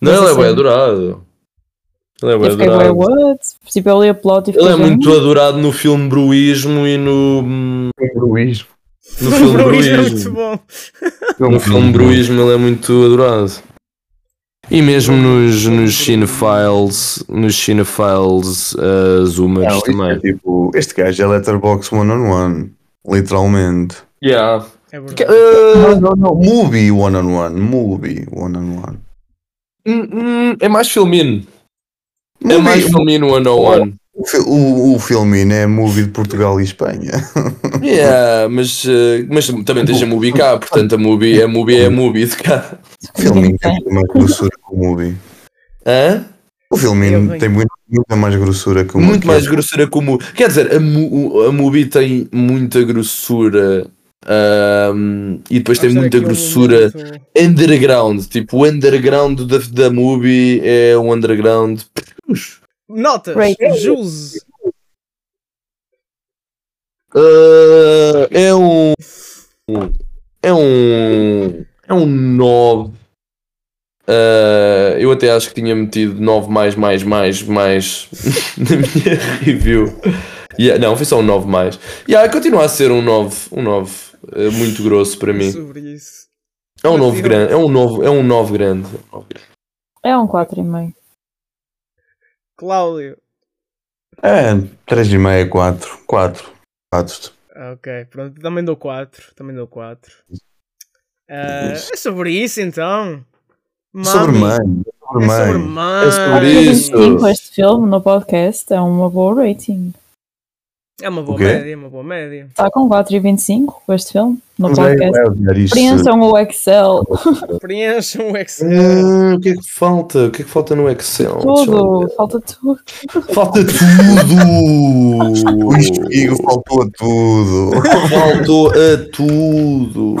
Não, ele é bem assim- adorado. Ele é bem bem, adorado. what? Tipo, eu li a plot e Ele é muito adorado no filme Bruísmo e no. hum, Luís. No filme Bruismo é muito Bruísmo. bom. No filme Bruísmo ele é muito adorado. E mesmo nos, nos Cinefiles, nos Cinefiles uh, Zoomers Não, isto também. é tipo, este gajo é letterbox one on one. Literalmente. Yeah. É verdade. uh, Não, não, não. Movie one on one. Movie one on one. hum, hum, é mais filmino. É Movie- mais filmino one on one. O, o, o filme é movie de Portugal e Espanha. Yeah, mas, uh, mas também tens a movie cá, portanto a movie, a movie é a movie de cá. O filme tem muito mais grossura que o movie. Hã? O venho. tem muito, muita mais grossura que o Muito que mais é- grossura que o Mubi. Quer dizer, a, a Mubi tem muita grossura ahm, e depois tem Vamos muita um grossura underground. Tipo, o underground da, da Mubi é um underground. Notas, Rating. Jus. Ah, é um. É um. É um 9. Ah, eu até acho que tinha metido 9 mais, mais, mais, mais na minha review. Yeah, não, foi só um 9 mais. Yeah, continua a ser um 9, um 9 eh, muito grosso para mim. sobre isso. É um Mas 9 eu- grande, é um 9, é um 9 grande. É um nove grande. É um 4,5. Cláudio. É, 3,5, 4. 4. 4. Ah, Ok, pronto, também dou 4. Também dou 4. Isso. é sobre isso então. Sobre Mami. mãe. Sobre É sobre mãe. mãe. É sobre isso. 25 este filme no podcast é uma boa rating. É uma boa média, é uma boa média. Está com 4,25 este filme no podcast. Preencham o Excel. Preencham o Excel. Ah, o que é que falta? O que é que falta no Excel? Tudo, falta tudo. Falta tudo! O espigo faltou a tudo. Faltou a tudo!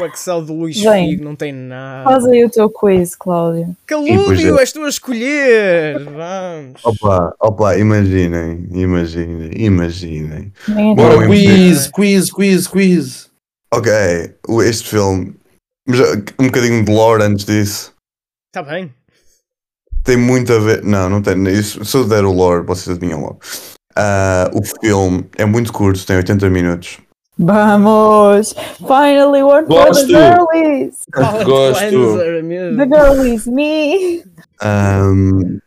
O Excel do Luís Bem, Figo não tem nada. Faz aí o teu quiz, Cláudio. Calúdio, é. és tu a escolher. Vamos. Opa, opa, imaginem, imaginem, imaginem. Bora, Bora, quiz, quiz, quiz, quiz! Ok, este filme, mas, uh, um bocadinho de lore antes disso. Está Tá bem. Tem muito a ver. Não, não tem. Isso, se eu der o lore, vocês adivinham logo. Ah, o filme é muito curto, tem 80 minutos. Vamos! Finally one for the girlies! Gosto. The girlies, me! Ahm,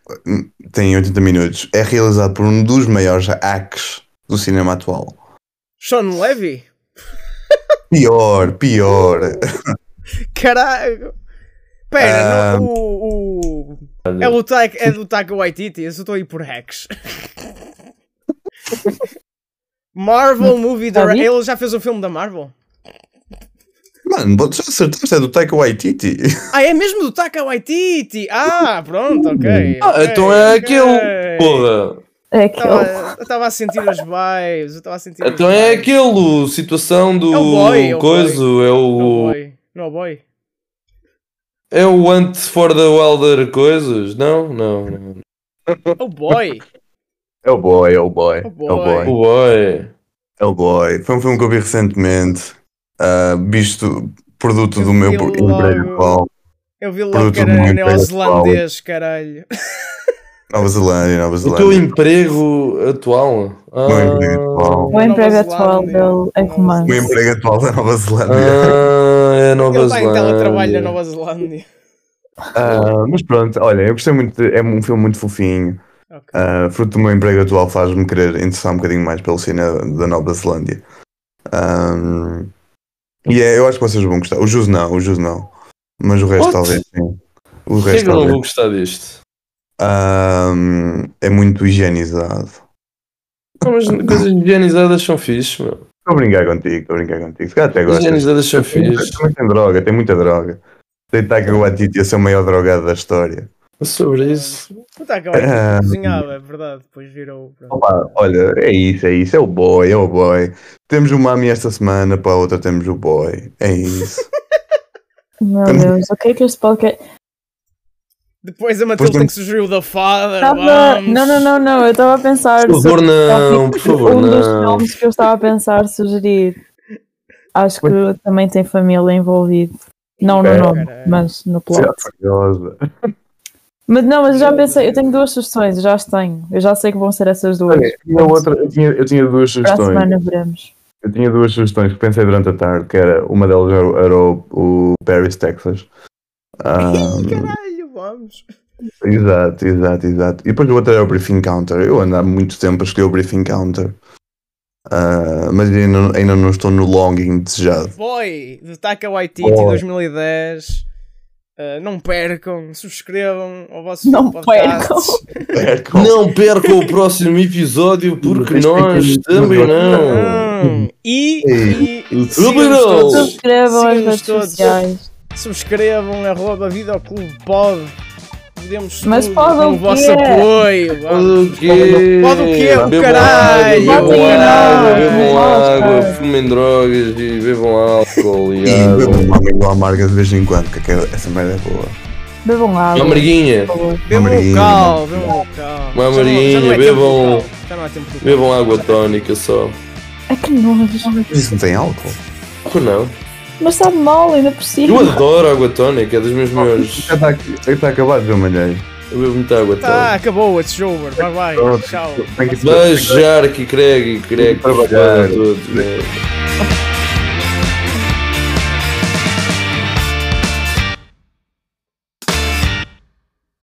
tem 80 minutos. É realizado por um dos maiores hacks do cinema atual. Sean Levy? Pior, pior. Caralho. Pera, Ah. não, o, o- É, o Taika, é do Taika Waititi, eu só estou aí por hacks. Marvel Movie Tá Director. Ele já fez o filme da Marvel? Mano, tu já acertaste, é do Taika Waititi. Ah, é mesmo do Taika Waititi? Ah, pronto, ok. Ah, então é ok. aquele! Porra! É aquele. Tava- Eu estava a sentir as vibes, eu estava a sentir as Então é aquele, situação do É o boy, é o coisa, é Não, o. boy. Não, boy. É o Ant for the Wilder coisas? Não, não, não. Oh boy. É o boy, é o boy. É o boy. boy. O boy. É o boy. Foi um filme que eu vi recentemente. ah, visto produto Eu do meu emprego logo. atual. Eu vi logo Produto que era neozelandês, caralho. Nova Zelândia, Nova O teu Zelândia. emprego atual? Ah, Meu emprego atual. O emprego Nova atual Zelândia. dele é O romance. meu emprego atual da Nova Zelândia. ah, é Nova Ele está em teletrabalho na Zelândia. Nova Zelândia. Ah, mas pronto, olha, eu gostei muito. de- é um filme muito fofinho. Ok. Ah, fruto do meu emprego atual faz-me querer interessar um bocadinho mais pelo cinema da Nova Zelândia. Ahm, e é, eu acho que vocês vão gostar. O Jus não, o Jus não. Mas o resto What? talvez sim. O resto que eu não vou gostar disto? Ahm, é muito higienizado. Não, mas coisas higienizadas são fixe, meu. Estou a brincar contigo, estou a brincar contigo. Se calhar até Coisas gostas. higienizadas são fixe. Também tem droga, tem muita droga. Tem Taika Waititi a ser o maior drogado da história. Sobre isso. O Taika Waititi cozinhava, é verdade. Depois virou. Opa, olha, é isso, é isso, é o boy, é o boy. Temos o Mami esta semana, para a outra temos o boy. É isso. Meu Deus, o que é que este podcast. Depois a Matilde tem que sugerir o da Father. Tava... Não, não, não, não. Eu estava a pensar. Por favor, não, por favor, um dos não. filmes que eu estava a pensar sugerir. Acho que também tem família envolvida. Não no É. nome, mas no plot. Curiosa. Mas não, mas eu já pensei, eu tenho duas sugestões, eu já as tenho. Eu já sei que vão ser essas duas. Olha, tinha outra, eu, tinha, eu tinha duas Para a sugestões. semana veremos. Eu tinha duas sugestões que pensei durante a tarde, que era uma delas era, o- era o, o Paris, Texas. Caralho, vamos. exato, exato, exato. E depois o outro era o Briefing Counter. Eu ando há muito tempo a escolher o Briefing Counter. Ah, mas ainda, não- ainda não estou no longing desejado. Boy, do Taika Waititi Boy. 2010. Ah, não percam, subscrevam ao vosso Não podcasts. percam. Não percam o próximo episódio porque nós também não. Não. E, e, sigam-nos todos. Subscrevam as redes todos. sociais. Subscrevam, arroba Videoclube Pod. Podemos Mas pode com o o vosso quê? apoio. Pode o quê? Pode o quê? O Bebam caralho! água, Bebam água, bebam água, fumem drogas e bebam álcool e E água. bebo uma igual amarga de vez em quando, que aquela- essa merda é boa. Bebam água. Uma amarguinha. Bebam local, bebam local. Uma Já não- já não é amarguinha, bebam- bebam água tónica só. É que nojo. Mas isso não tem álcool? Ou não? Mas sabe mal ainda por cima. Eu adoro água tónica, é das minhas melhores. Já está, já está acabado, João Malheiro. Eu bebo muita água Tá, tónica. acabou, it's over. Bye bye. Tchau. Beijar que Craig e Craig Trabalhar. todos, né?